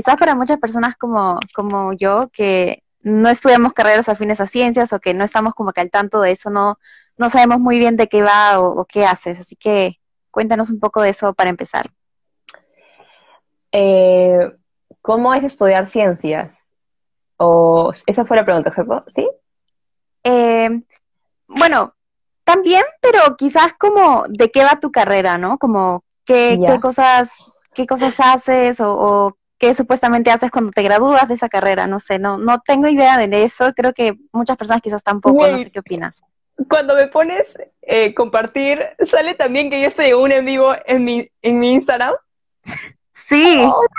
quizás para muchas personas como, como yo, que no estudiamos carreras afines a ciencias o que no estamos como que al tanto de eso, no, no sabemos muy bien de qué va o, qué haces. Así que cuéntanos un poco de eso para empezar. Eh, ¿Cómo es estudiar ciencias? O esa fue la pregunta, ¿cierto? ¿Sí? Eh, bueno, también, pero quizás como de qué va tu carrera, ¿no? Como qué, qué cosas, qué cosas haces o, o, qué supuestamente haces cuando te gradúas de esa carrera, no sé, no, no tengo idea de eso, creo que muchas personas quizás tampoco, no sé qué opinas. Cuando me pones eh, compartir, sale también que yo estoy un en vivo en mi, en mi Instagram. Sí. Oh.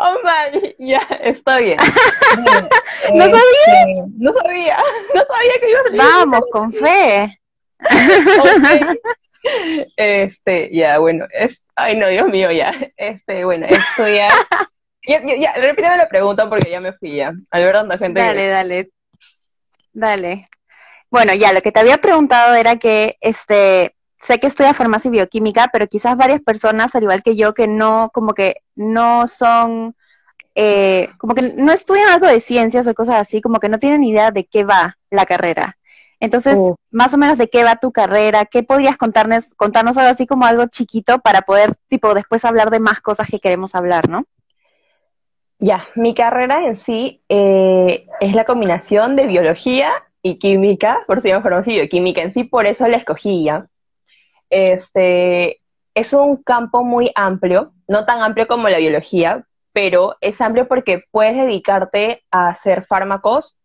Oh my, ya, está bien. ¿No sabía? Este, no sabía, no sabía que iba a salir. Vamos, con fe. Este, ya, bueno, es, ay no, Dios mío, ya. Este, bueno, esto ya. ya, ya, repíteme la pregunta porque ya me fui ya. Al ver gente. Dale, dale. Dale. Bueno, ya, lo que te había preguntado era que, este, sé que estudia farmacia y bioquímica, pero quizás varias personas, al igual que yo, que no, como que no son, eh, como que no estudian algo de ciencias o cosas así, como que no tienen idea de qué va la carrera. Entonces, más o menos de qué va tu carrera, qué podrías contarnos, contarnos algo así como algo chiquito para poder, tipo, después hablar de más cosas que queremos hablar, ¿no? Ya, mi carrera en sí eh, es la combinación de biología y química, por si farmacia y bioquímica en sí, por eso la escogí ya. Este, es un campo muy amplio, no tan amplio como la biología, pero es amplio porque puedes dedicarte a hacer fármacos,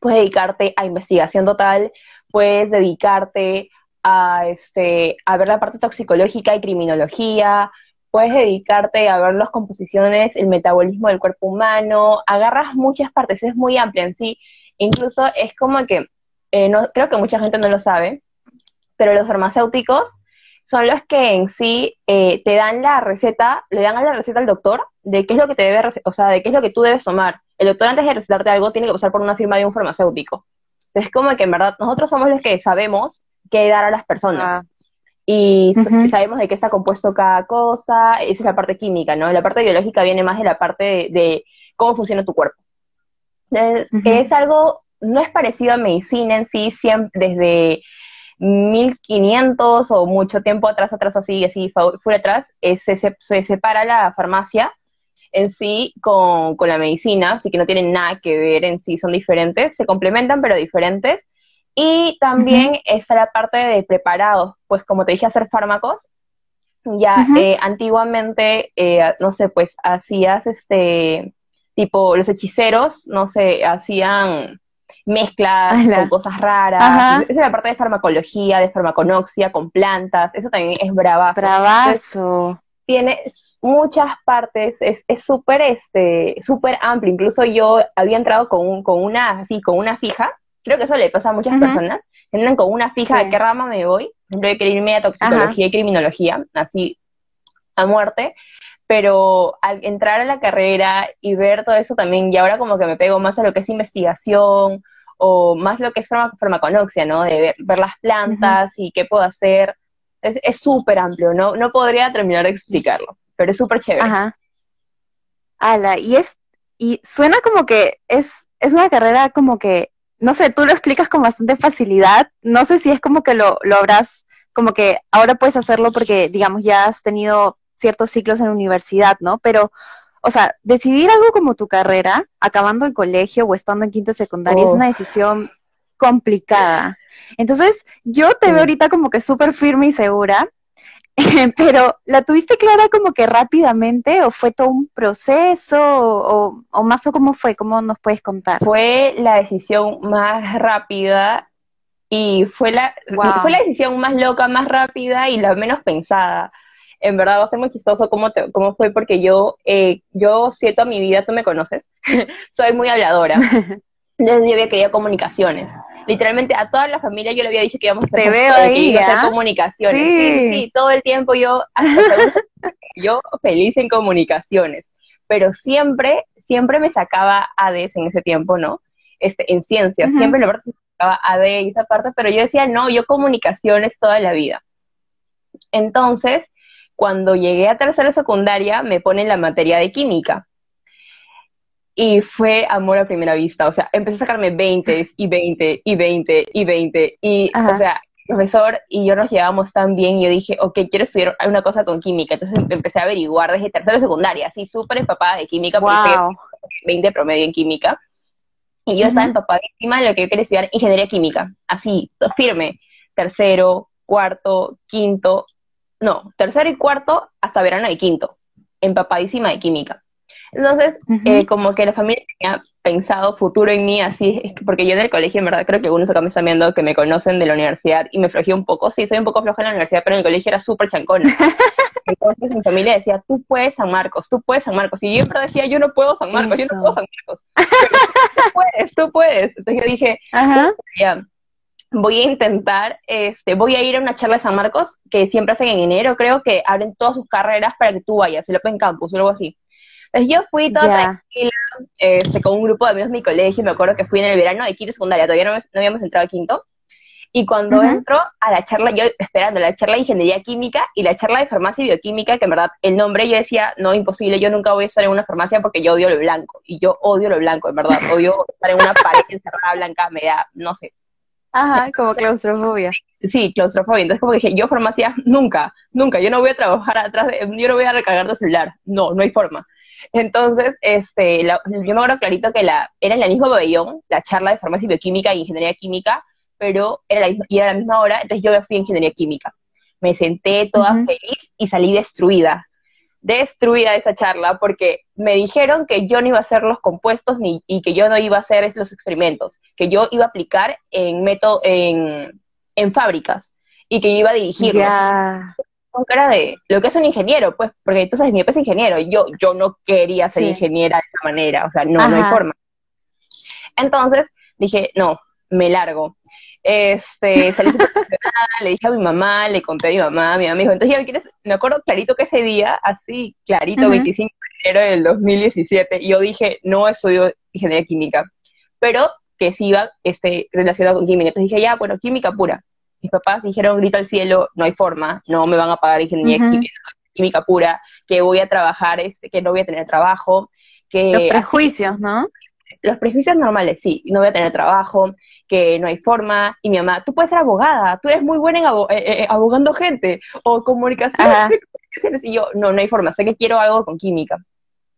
puedes dedicarte a investigación total, puedes dedicarte a, este, a ver la parte toxicológica y criminología, puedes dedicarte a ver las composiciones, el metabolismo del cuerpo humano, agarras muchas partes, es muy amplia en sí, incluso es como que, eh, no, creo que mucha gente no lo sabe, pero los farmacéuticos son los que en sí eh, te dan la receta, le dan a la receta al doctor de qué es lo que te debe, o sea, de qué es lo que tú debes tomar. El doctor antes de recetarte algo tiene que pasar por una firma de un farmacéutico. Entonces, como que en verdad nosotros somos los que sabemos qué dar a las personas. Ah. Y sabemos de qué está compuesto cada cosa, esa es la parte química, ¿no? La parte biológica viene más de la parte de, cómo funciona tu cuerpo. Es algo, no es parecido a medicina en sí, siempre, desde 1500 o mucho tiempo atrás, atrás, así, así, fuera atrás, eh, se, se, separa la farmacia en sí con, la medicina, así que no tienen nada que ver en sí, son diferentes, se complementan pero diferentes. Y también está la parte de preparados, pues como te dije, hacer fármacos. Ya eh, antiguamente, eh, no sé, pues hacías este, tipo los hechiceros, no sé, hacían mezclas con cosas raras. Esa es la parte de farmacología, de farmaconoxia, con plantas. Eso también es bravazo. Bravazo. tiene muchas partes, es súper este, súper amplio. Incluso yo había entrado con, con una, así, con una fija. Creo que eso le pasa a muchas personas. Entran con una fija de qué rama me voy. Yo quería irme a toxicología y criminología, así a muerte pero al entrar a la carrera y ver todo eso también, y ahora como que me pego más a lo que es investigación, o más lo que es farmaconoxia, ¿no? De ver, las plantas y qué puedo hacer. Es súper amplio, ¿no? No podría terminar de explicarlo, pero es súper chévere. Ajá. Ala, y es, y suena como que es, es una carrera como que, no sé, tú lo explicas con bastante facilidad, no sé si es como que lo, lo habrás, como que ahora puedes hacerlo porque, digamos, ya has tenido ciertos ciclos en la universidad, ¿no? Pero o sea, decidir algo como tu carrera, acabando el colegio o estando en quinto secundaria, es una decisión complicada. Entonces, yo te veo ahorita como que súper firme y segura, pero ¿la tuviste clara como que rápidamente o fue todo un proceso o, o, más o cómo fue? ¿Cómo nos puedes contar? Fue la decisión más rápida y fue la, fue la decisión más loca, más rápida y la menos pensada en verdad va a ser muy chistoso cómo, cómo fue, porque yo, eh, yo siento mi vida, tú me conoces, soy muy habladora. Entonces yo había querido comunicaciones. Literalmente a toda la familia yo le había dicho que íbamos a hacer, Te veo ahí, hacer ¿ah? comunicaciones. Sí. sí. todo el tiempo yo, yo feliz en comunicaciones. Pero siempre, siempre me sacaba ADES en ese tiempo, ¿no? Este, en ciencias, siempre la parte me sacaba AD y esa parte, pero yo decía, no, yo comunicaciones toda la vida. Entonces, Cuando llegué a tercera secundaria, me ponen la materia de química. Y fue amor a primera vista. O sea, empecé a sacarme 20 y 20 y 20 y 20. Y, o sea, profesor y yo nos llevábamos tan bien. Y yo dije, ok, quiero estudiar una cosa con química. Entonces empecé a averiguar desde tercera secundaria, así súper empapada de química, wow. 20 promedio en química. Y yo estaba empapadísima de lo que yo quería estudiar ingeniería química. Así, firme. Tercero, cuarto, quinto, no, tercero y cuarto hasta verano de quinto, empapadísima de química. Entonces, eh, como que la familia tenía pensado futuro en mí, así, porque yo en el colegio, en verdad, creo que algunos acá me están viendo que me conocen de la universidad y me flojeé un poco. Sí, soy un poco floja en la universidad, pero en el colegio era súper chancona. Entonces mi familia decía, tú puedes San Marcos, tú puedes San Marcos. Y yo siempre decía, yo no puedo San Marcos, yo no puedo San Marcos. tú puedes, tú puedes. Entonces yo dije, Ajá. ya, voy a intentar, este, voy a ir a una charla de San Marcos que siempre hacen en enero, creo que abren todas sus carreras para que tú vayas, el Open Campus o algo así. Entonces yo fui toda tranquila, este, con un grupo de amigos de mi colegio, me acuerdo que fui en el verano de quinto secundaria, todavía no, habíamos entrado a quinto, y cuando entro a la charla, yo esperando la charla de ingeniería química y la charla de farmacia y bioquímica, que en verdad el nombre yo decía, no, imposible, yo nunca voy a estar en una farmacia porque yo odio lo blanco, y yo odio lo blanco, en verdad, odio estar en una pared encerrada blanca, me da, no sé, Ajá, como claustrofobia. Sí, claustrofobia. Entonces como dije, yo farmacia nunca, nunca, yo no voy a trabajar atrás de, yo no voy a recargar de celular, no, no hay forma. Entonces, este, yo me acuerdo clarito que la, era en el mismo pabellón, la charla de farmacia y bioquímica y ingeniería química, pero era la, y era la misma hora, entonces yo fui a ingeniería química. Me senté toda feliz y salí destruida destruida esa charla porque me dijeron que yo no iba a hacer los compuestos ni, y que yo no iba a hacer los experimentos, que yo iba a aplicar en método, en, en fábricas y que yo iba a dirigirlos. Con cara de lo que es un ingeniero, pues, porque tú sabes, mi papá es ingeniero, yo, yo no quería ser ingeniera de esa manera, o sea, no, no hay forma. Entonces dije, no, me largo. Este, salí súper le dije a mi mamá, le conté a mi mamá, mi mamá me dijo, entonces ya quieres, me acuerdo clarito que ese día, así, clarito, 25 de enero del 2017, y yo dije, no estudio ingeniería química, pero que sí iba este, relacionado con química. Entonces dije, ya, bueno, química pura. Mis papás dijeron, grito al cielo, no hay forma, no me van a pagar ingeniería química, pura, que voy a trabajar, este, que no voy a tener trabajo, que... Los prejuicios, ¿no? Los prejuicios normales, sí, no voy a tener trabajo, que no hay forma, y mi mamá, tú puedes ser abogada, tú eres muy buena en eh, eh, eh, abogando gente, o comunicación, y yo, no, no hay forma, sé que quiero algo con química.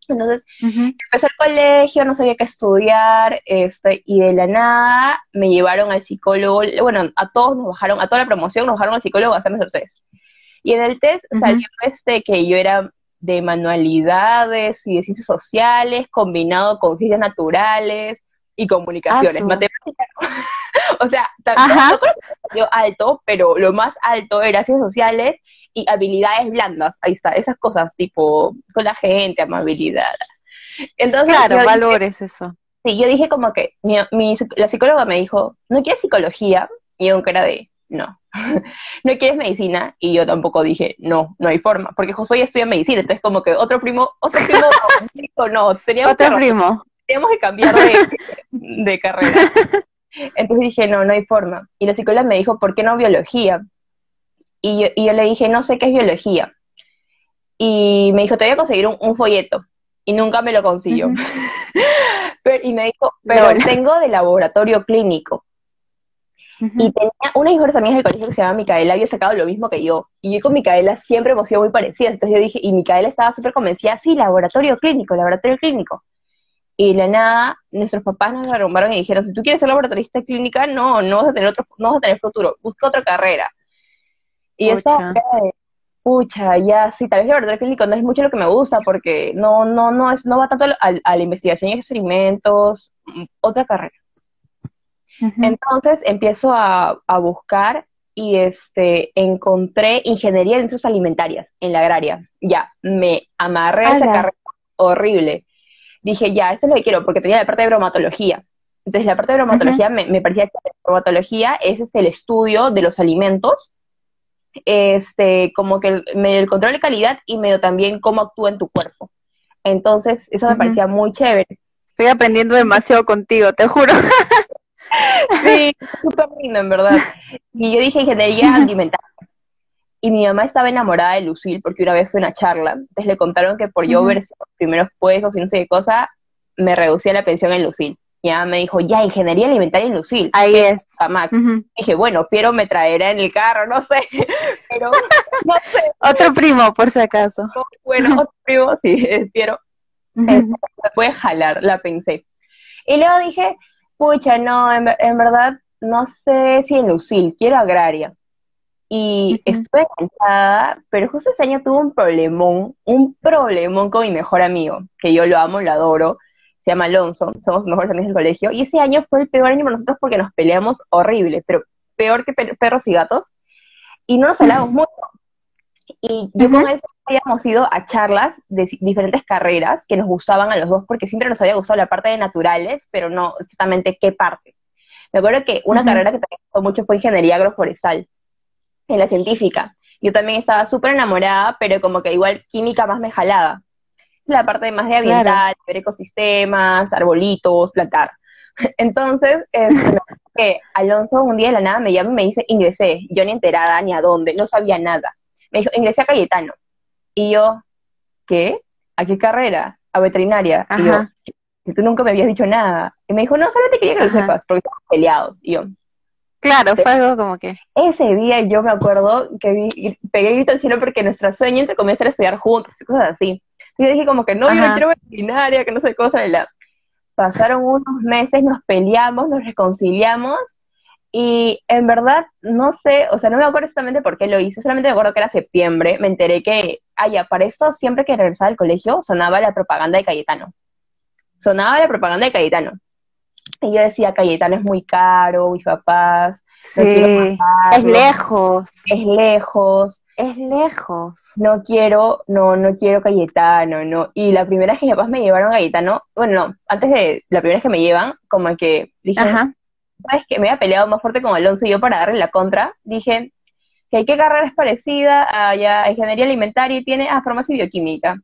Entonces, empecé el colegio, no sabía qué estudiar, este, y de la nada me llevaron al psicólogo, bueno, a todos nos bajaron, a toda la promoción nos bajaron al psicólogo a hacerme el test. Y en el test salió este que yo era de manualidades y de ciencias sociales, combinado con ciencias naturales, y comunicaciones, matemáticas. o sea, también alto, pero lo más alto era ciencias sociales y habilidades blandas. Ahí está, esas cosas tipo con la gente, amabilidad. Entonces, claro, valores eso. Sí, yo dije como que mi, la psicóloga me dijo, ¿no quieres psicología? Y yo era de, no. ¿No quieres medicina? Y yo tampoco dije, no, no hay forma, porque Josué estudia medicina, entonces como que otro primo, otro primo, no, tenía otro primo tenemos que cambiar de, carrera. Entonces dije, no, no hay forma. Y la psicóloga me dijo, ¿por qué no biología? Y yo, le dije, no sé qué es biología. Y me dijo, te voy a conseguir un, folleto. Y nunca me lo consiguió. y me dijo, pero tengo de laboratorio clínico. Y tenía una de mis amigas del colegio que se llama Micaela, había sacado lo mismo que yo. Y yo con Micaela siempre hemos sido muy parecidas. Entonces yo dije, y Micaela estaba súper convencida, sí, laboratorio clínico, laboratorio clínico. Y de la nada, nuestros papás nos arrumbaron y dijeron, si tú quieres ser laboratorista clínica, no, no vas a tener otro, no vas a tener futuro, busca otra carrera. Y eso, pucha, ya, sí, tal vez laboratorio clínico no es mucho lo que me gusta, porque no, no, no es, no va tanto a, la investigación y experimentos, otra carrera. Entonces empiezo a, a, buscar y este encontré ingeniería de ciencias alimentarias en la agraria. Ya, me amarré a esa carrera horrible dije, ya, esto es lo que quiero, porque tenía la parte de bromatología. Entonces, la parte de bromatología me, parecía que la bromatología es este, el estudio de los alimentos, este, como que el, medio el control de calidad y medio también cómo actúa en tu cuerpo. Entonces, eso me parecía muy chévere. Estoy aprendiendo demasiado contigo, te juro. sí, súper lindo, en verdad. Y yo dije ingeniería alimentaria. Y mi mamá estaba enamorada de Lucille porque una vez fue una charla, entonces le contaron que por yo ver los primeros puestos y no sé qué cosa, me reducía la pensión en Lucille. Y ella me dijo, ya, ingeniería alimentaria en Lucille. Ahí es. Max. Ujú. Dije, bueno, Piero me traerá en el carro, no sé, pero no sé, Otro primo, por si acaso. bueno, otro primo, sí, es Piero. Este, me puede jalar, la pensé. Y luego dije, pucha, no, en, en verdad, no sé si en Lucil, quiero agraria. Y Ujú. estuve encantada, pero justo ese año tuve un problemón, un problemón con mi mejor amigo, que yo lo amo, lo adoro, se llama Alonso, somos mejores amigos del colegio, y ese año fue el peor año para nosotros porque nos peleamos horrible, pero peor que per- perros y gatos, y no nos hablábamos mucho. Y yo con él habíamos ido a charlas de diferentes carreras que nos gustaban a los dos, porque siempre nos había gustado la parte de naturales, pero no exactamente qué parte. Me acuerdo que una carrera que también me gustó mucho fue ingeniería agroforestal, en la científica. Yo también estaba súper enamorada, pero como que igual química más me jalaba. La parte más de ambiental, Claro. ver ecosistemas, arbolitos, plantar. Entonces, este, que Alonso un día de la nada me llama y me dice, ingresé, yo ni enterada ni a dónde, no sabía nada. Me dijo, ingresé a Cayetano. Y yo, ¿qué? ¿A qué carrera? A veterinaria. Y yo, si tú nunca me habías dicho nada. Y me dijo, no, solamente quería que lo Ajá. sepas, porque estamos peleados. Y yo, Claro, fue algo como que. ese día yo me acuerdo que vi, pegué grito al cielo porque nuestro sueño, entre comillas, era estudiar juntos y cosas así. Y yo dije como que no, yo no Ajá. quiero veterinaria, que no sé cosa. y la- Pasaron unos meses, nos peleamos, nos reconciliamos y en verdad no sé, o sea, no me acuerdo exactamente por qué lo hice, solamente me acuerdo que era septiembre, me enteré que, ah, ya, para esto siempre que regresaba al colegio sonaba la propaganda de Cayetano. Sonaba la propaganda de Cayetano. Y yo decía, Cayetano es muy caro, mis papás, no Sí. Es lejos. es lejos, Es lejos. no quiero, no, no quiero Cayetano, no. Y la primera vez que mis papás me llevaron a Cayetano, bueno, no, antes de la primera vez que me llevan, como que dije, Ajá. sabes que me había peleado más fuerte con Alonso y yo para darle la contra, dije que qué carrera es parecida a, ya, ingeniería alimentaria y tiene a farmacia y bioquímica.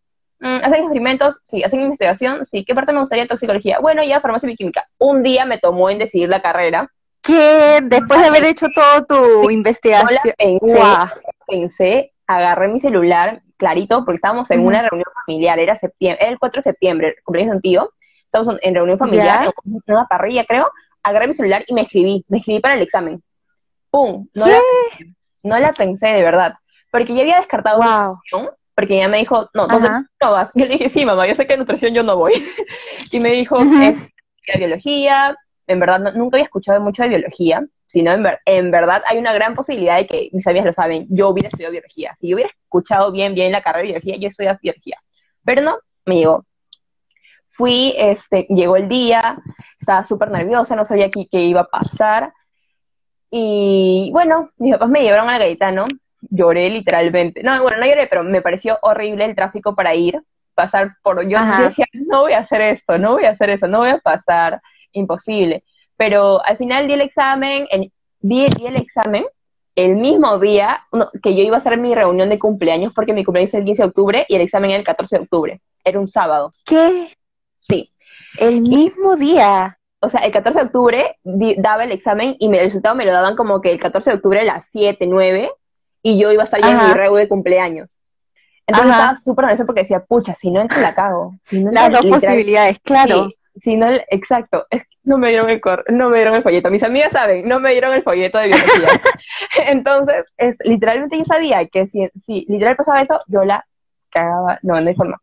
Mm, ¿Hacen experimentos? Sí. ¿Hacen investigación? Sí. ¿Qué parte me gustaría? Toxicología. Bueno, ya farmacia y bioquímica. Un día me tomó en decidir la carrera. Que después de haber hecho todo tu investigación. pensé, Guau. pensé, agarré mi celular, clarito, porque estábamos en una reunión familiar, era septiembre, era el 4 de septiembre, cumpleaños de un tío, estábamos en reunión familiar, en una parrilla, creo, agarré mi celular y me escribí, me escribí para el examen. ¡Pum! No ¿Qué? la, no la pensé de verdad, porque ya había descartado Wow. nutrición, porque ella me dijo, no, entonces Ajá. no vas. Yo le dije, sí, mamá, yo sé que en nutrición yo no voy. y me dijo, Ujú. es biología, en verdad no- nunca había escuchado mucho de biología, sino en, ver- en verdad hay una gran posibilidad de que mis amigas lo saben, yo hubiera estudiado biología. Si yo hubiera escuchado bien, bien la carrera de biología, yo estudiaba biología. Pero no, me llegó. Fui, este, llegó el día, estaba súper nerviosa, no sabía qué, qué iba a pasar. Y bueno, mis papás me llevaron a la Cayetano, lloré literalmente. No, bueno, no lloré, pero me pareció horrible el tráfico para ir, pasar por... Yo, Ajá. decía, no voy a hacer esto, no voy a hacer eso, no voy a pasar, imposible. Pero al final di el examen, en, di, di el examen el mismo día no, que yo iba a hacer mi reunión de cumpleaños, porque mi cumpleaños es el 15 de octubre y el examen era el 14 de octubre. Era un sábado, ¿Qué? sí. El mismo día. O sea, el 14 de octubre di- daba el examen y me- el resultado me lo daban como que el 14 de octubre a las 7, 9, y yo iba a estar ya en mi reu de cumpleaños. Entonces Ajá. estaba súper nerviosa porque decía, pucha, si no entro la cago. Si no Las dos posibilidades, claro. Sí, si no, exacto. Es que no me dieron el cor- no me dieron el folleto. Mis amigas saben, no me dieron el folleto de biología. Entonces, es, literalmente yo sabía que si, si literal pasaba eso, yo la cagaba. No, no hay forma.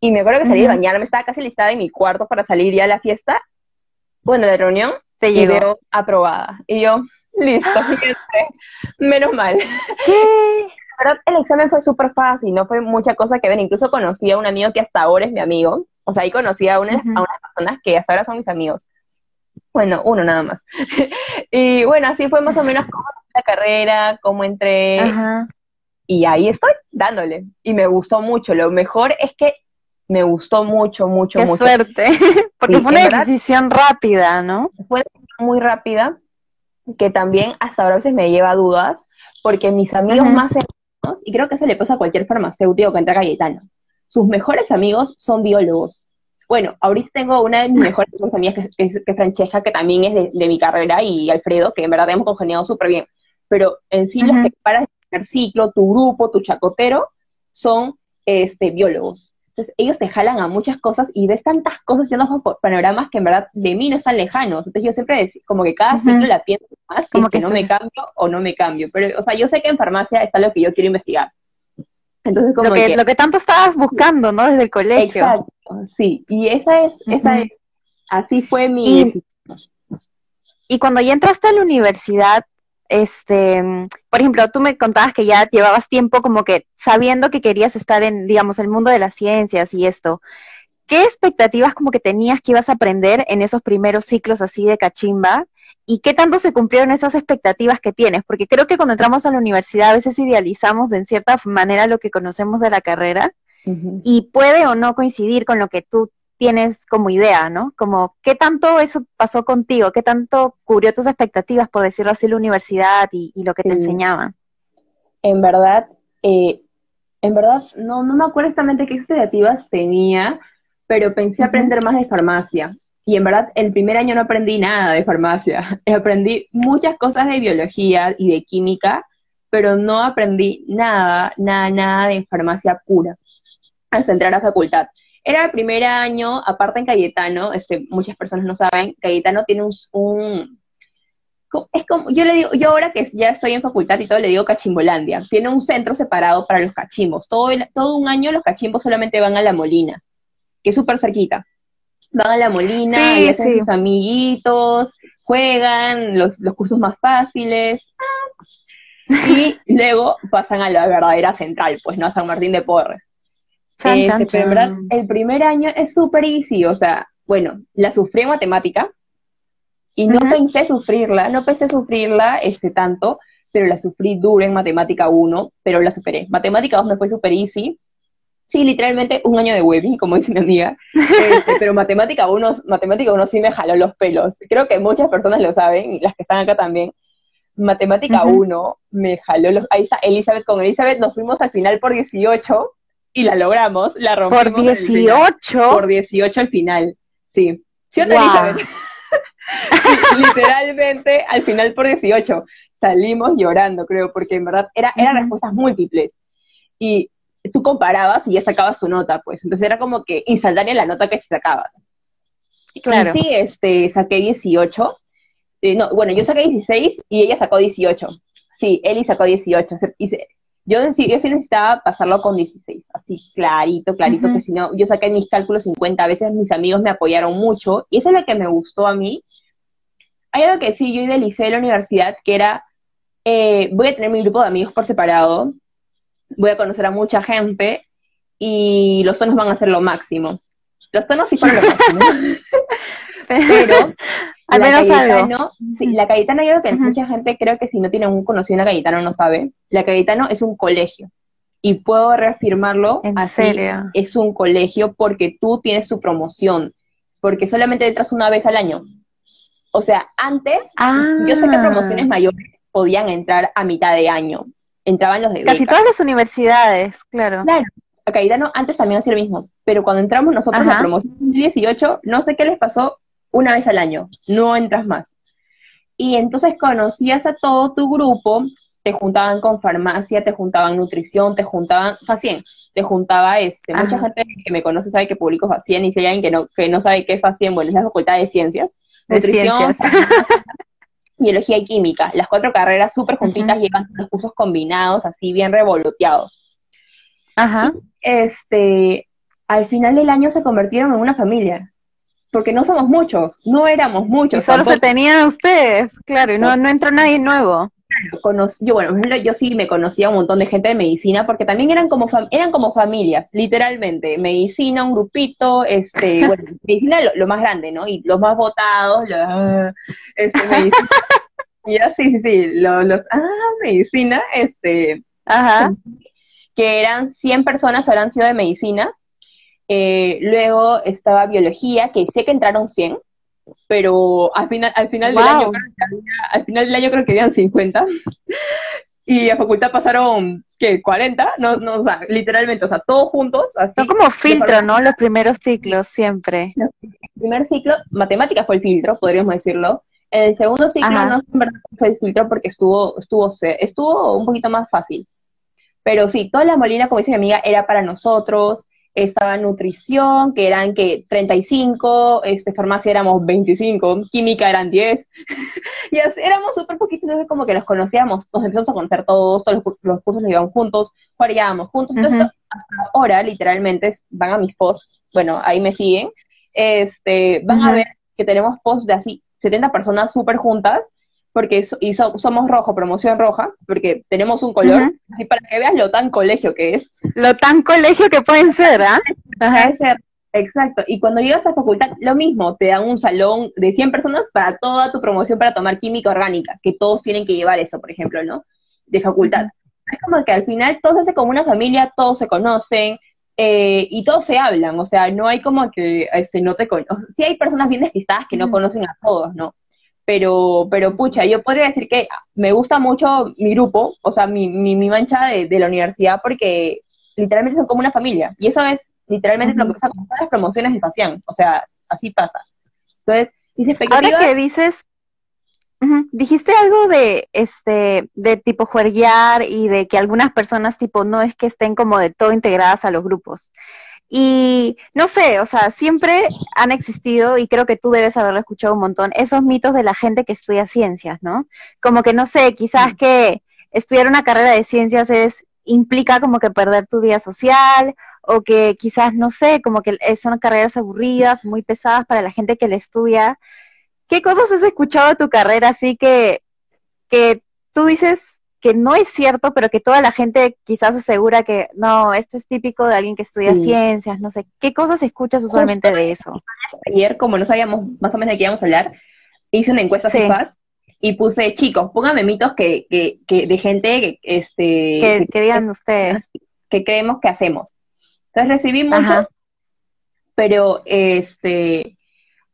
Y me acuerdo que salí de Ujú. bañarme, estaba casi listada en mi cuarto para salir ya a la fiesta. Bueno, de reunión, Te y llegó. veo aprobada. Y yo, listo, menos mal. ¿Qué? La verdad, el examen fue súper fácil, no fue mucha cosa que ver. Incluso conocí a un amigo que hasta ahora es mi amigo. O sea, ahí conocí a, una- Ujú. a unas personas que hasta ahora son mis amigos. Bueno, uno nada más. y bueno, así fue más o menos cómo empecé la carrera, cómo entré. Ajá. Y ahí estoy, dándole. Y me gustó mucho. Lo mejor es que me gustó mucho, mucho, Qué mucho. suerte. Porque Sí, fue una verdad. decisión rápida, ¿no? fue muy rápida, que también hasta ahora a veces me lleva a dudas, porque mis amigos más cercanos, y creo que eso le pasa a cualquier farmacéutico que entra a Cayetano, sus mejores amigos son biólogos. Bueno, ahorita tengo una de mis mejores amigas, que, que, que es Francesca, que también es de, de mi carrera, y Alfredo, que en verdad hemos congeniado súper bien. Pero en sí, los Ujú. que paras primer ciclo, tu grupo, tu chacotero, son este, biólogos. Entonces, ellos te jalan a muchas cosas y ves tantas cosas y unos panoramas que en verdad de mí no están lejanos. Entonces, yo siempre decía, como que cada ciclo la pienso más, como que, no me cambio o no me cambio. Pero, o sea, yo sé que en farmacia está lo que yo quiero investigar. Entonces, como lo que, lo que tanto estabas buscando, ¿no? Desde el colegio. Exacto, sí. Y esa es, esa es, así fue mi... Y, y cuando ya entraste a la universidad, este, por ejemplo, tú me contabas que ya llevabas tiempo como que sabiendo que querías estar en, digamos, el mundo de las ciencias y esto. ¿Qué expectativas como que tenías que ibas a aprender en esos primeros ciclos así de cachimba? ¿Y qué tanto se cumplieron esas expectativas que tienes? Porque creo que cuando entramos a la universidad a veces idealizamos de en cierta manera lo que conocemos de la carrera y puede o no coincidir con lo que tú tienes como idea, ¿no? Como, ¿qué tanto eso pasó contigo? ¿Qué tanto cubrió tus expectativas, por decirlo así, la universidad y, lo que te enseñaban? En verdad, eh, en verdad, no, no me acuerdo exactamente qué expectativas tenía, pero pensé aprender más de farmacia. Y en verdad, el primer año no aprendí nada de farmacia. Aprendí muchas cosas de biología y de química, pero no aprendí nada, nada, nada de farmacia pura hasta entrar a facultad. Era el primer año, aparte en Cayetano, este, muchas personas no saben, Cayetano tiene un, es como, yo le digo, yo ahora que ya estoy en facultad y todo le digo Cachimbolandia, tiene un centro separado para los cachimbos. Todo, todo un año los cachimbos solamente van a la Molina, que es súper cerquita. Van a la Molina, y hacen sus amiguitos, juegan los, los cursos más fáciles, y luego pasan a la verdadera central, pues no a San Martín de Porres. Este, pero en verdad, el primer año es súper easy, o sea, bueno, la sufrí en matemática y no pensé sufrirla, no pensé sufrirla este tanto, pero la sufrí duro en matemática 1, pero la superé. Matemática 2 me fue súper easy. Sí, literalmente un año de webbing, como dice mi amiga. Este, pero matemática 1, matemática 1 sí me jaló los pelos. Creo que muchas personas lo saben, y las que están acá también. Matemática 1 me jaló los... Ahí está Elizabeth, con Elizabeth nos fuimos al final por 18 y la logramos, la rompimos. Por 18. Por 18 al final, sí. ¿Sí literalmente al final por 18 salimos llorando, creo, porque en verdad era, eran respuestas múltiples. Y tú comparabas y ya sacabas tu nota, pues. Entonces era como que instantánea la nota que sacabas. Claro. Y sí, este, saqué 18. Eh, no, bueno, yo saqué 16 y ella sacó 18. Sí, Eli sacó 18. Y yo, sí, yo sí necesitaba pasarlo con 16, así clarito, clarito, que si no, yo saqué mis cálculos 50, a veces mis amigos me apoyaron mucho, y eso es lo que me gustó a mí. Hay algo que sí, yo idealicé en la universidad, que era, eh, voy a tener mi grupo de amigos por separado, voy a conocer a mucha gente, y los tonos van a ser lo máximo. Los tonos sí fueron lo máximo. Pero al menos Cayetano, Sí, la Cayetano yo creo que mucha gente creo que si no tiene un conocido a Cayetano no sabe. La Cayetano es un colegio. Y puedo reafirmarlo ¿En serio? Es un colegio porque tú tienes su promoción. Porque solamente entras una vez al año. O sea, antes, yo sé que ah. promociones mayores podían entrar a mitad de año. Entraban los de Casi todas las universidades, claro. Claro. A Cayetano antes también hacía lo mismo. Pero cuando entramos nosotros en la promoción 2018, no sé qué les pasó, una vez al año, no entras más. Y entonces conocías a todo tu grupo, te juntaban con farmacia, te juntaban nutrición, te juntaban Facien, te juntaba este, mucha gente que me conoce sabe que publico Facien y si hay alguien que no, que no sabe qué es Facien, bueno, es la Facultad de Ciencias, nutrición, biología y química, las cuatro carreras súper juntitas llevan los cursos combinados, así bien revoluteados. Ajá. este, al final del año se convirtieron en una familia porque no somos muchos, no éramos muchos. Y solo se tenían ustedes, claro, y no, no entró nadie nuevo. yo, bueno, yo sí me conocía un montón de gente de medicina, porque también eran como, eran como familias, literalmente. Medicina, un grupito, este, bueno, medicina lo, más grande, ¿no? Y los más votados, los, este, medicina. ya, sí, sí, sí, los, los, ah, medicina, este. Ajá. Que eran 100 personas, habrán sido de medicina, eh, luego estaba biología, que sé que entraron 100, pero al final, al final, del, año, al final del año creo que habían 50. y a facultad pasaron, ¿qué? 40, no, no, o sea, literalmente, o sea, todos juntos. Así, Son como filtro, ¿no? Los primeros ciclos, siempre. El primer ciclo, matemática fue el filtro, podríamos decirlo. En el segundo ciclo no se el filtro porque estuvo, estuvo, estuvo un poquito más fácil. Pero sí, toda la molina, como dice mi amiga, era para nosotros. Estaba nutrición, que eran que 35, este, farmacia éramos 25, química eran 10. y así, éramos súper poquitos, entonces como que nos conocíamos, nos empezamos a conocer todos, todos los, cursos los íbamos juntos, jugábamos juntos. Entonces, hasta ahora, literalmente, van a mis posts, bueno, ahí me siguen, este, van a ver que tenemos posts de así 70 personas súper juntas, porque y somos rojo, promoción roja, porque tenemos un color, y para que veas lo tan colegio que es. Lo tan colegio que pueden ser, ¿ah? ser, exacto. Y cuando llegas a facultad, lo mismo, te dan un salón de 100 personas para toda tu promoción para tomar química orgánica, que todos tienen que llevar eso, por ejemplo, ¿no? De facultad. Es como que al final todos se hacen como una familia, todos se conocen, eh, y todos se hablan, o sea, no hay como que este, no te conocen. Sí hay personas bien despistadas que no conocen a todos, ¿no? Pero, pero pucha, yo podría decir que me gusta mucho mi grupo, o sea, mi, mi, mancha de, la universidad, porque literalmente son como una familia. Y eso es literalmente lo que pasa con todas las promociones de Facián, o sea, así pasa. Entonces, dice Ahora que dices, Dijiste algo de este de tipo juerguear y de que algunas personas tipo no es que estén como de todo integradas a los grupos. Y no sé, o sea, siempre han existido, y creo que tú debes haberlo escuchado un montón, esos mitos de la gente que estudia ciencias, ¿no? Como que no sé, quizás que estudiar una carrera de ciencias es implica como que perder tu vida social, o que quizás, no sé, como que son carreras aburridas, muy pesadas para la gente que le estudia, ¿Qué cosas has escuchado de tu carrera así que, que tú dices que no es cierto, pero que toda la gente quizás asegura que no, esto es típico de alguien que estudia ciencias, no sé, ¿qué cosas escuchas usualmente de eso? Ayer, como no sabíamos más o menos de qué íbamos a hablar, hice una encuesta sí. y puse, chicos, pónganme mitos que, que, que de gente que, este, que, digan ustedes. Que creemos que hacemos. Entonces recibí muchos, pero este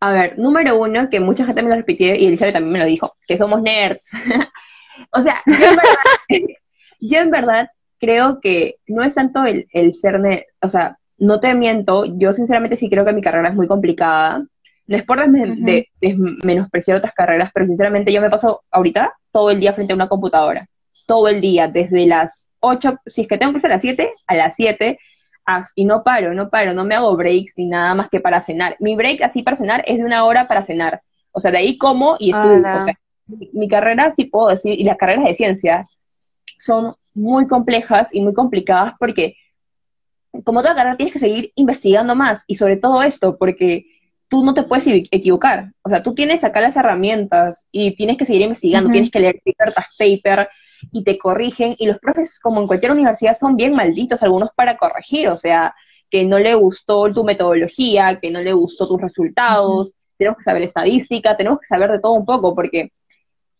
a ver, número uno, que mucha gente me lo repitió y Elizabeth también me lo dijo, que somos nerds. o sea, yo en, verdad, creo que no es tanto el, ser nerd, o sea, no te miento, yo sinceramente sí creo que mi carrera es muy complicada. No es por menospreciar otras carreras, pero sinceramente yo me paso ahorita todo el día frente a una computadora. Todo el día, desde las 8, si es que tengo que ser a las 7, a las 7, y no paro, no paro, no me hago breaks ni nada más que para cenar. Mi break así para cenar es de una hora para cenar. O sea, de ahí como y estudio. O sea, mi, carrera, sí puedo decir, y las carreras de ciencia son muy complejas y muy complicadas porque como toda carrera tienes que seguir investigando más y sobre todo esto porque tú no te puedes equivocar. O sea, tú tienes acá las herramientas y tienes que seguir investigando, tienes que leer cartas paper, y te corrigen. Y los profes, como en cualquier universidad, son bien malditos algunos para corregir, o sea, que no le gustó tu metodología, que no le gustó tus resultados, tenemos que saber estadística, tenemos que saber de todo un poco, porque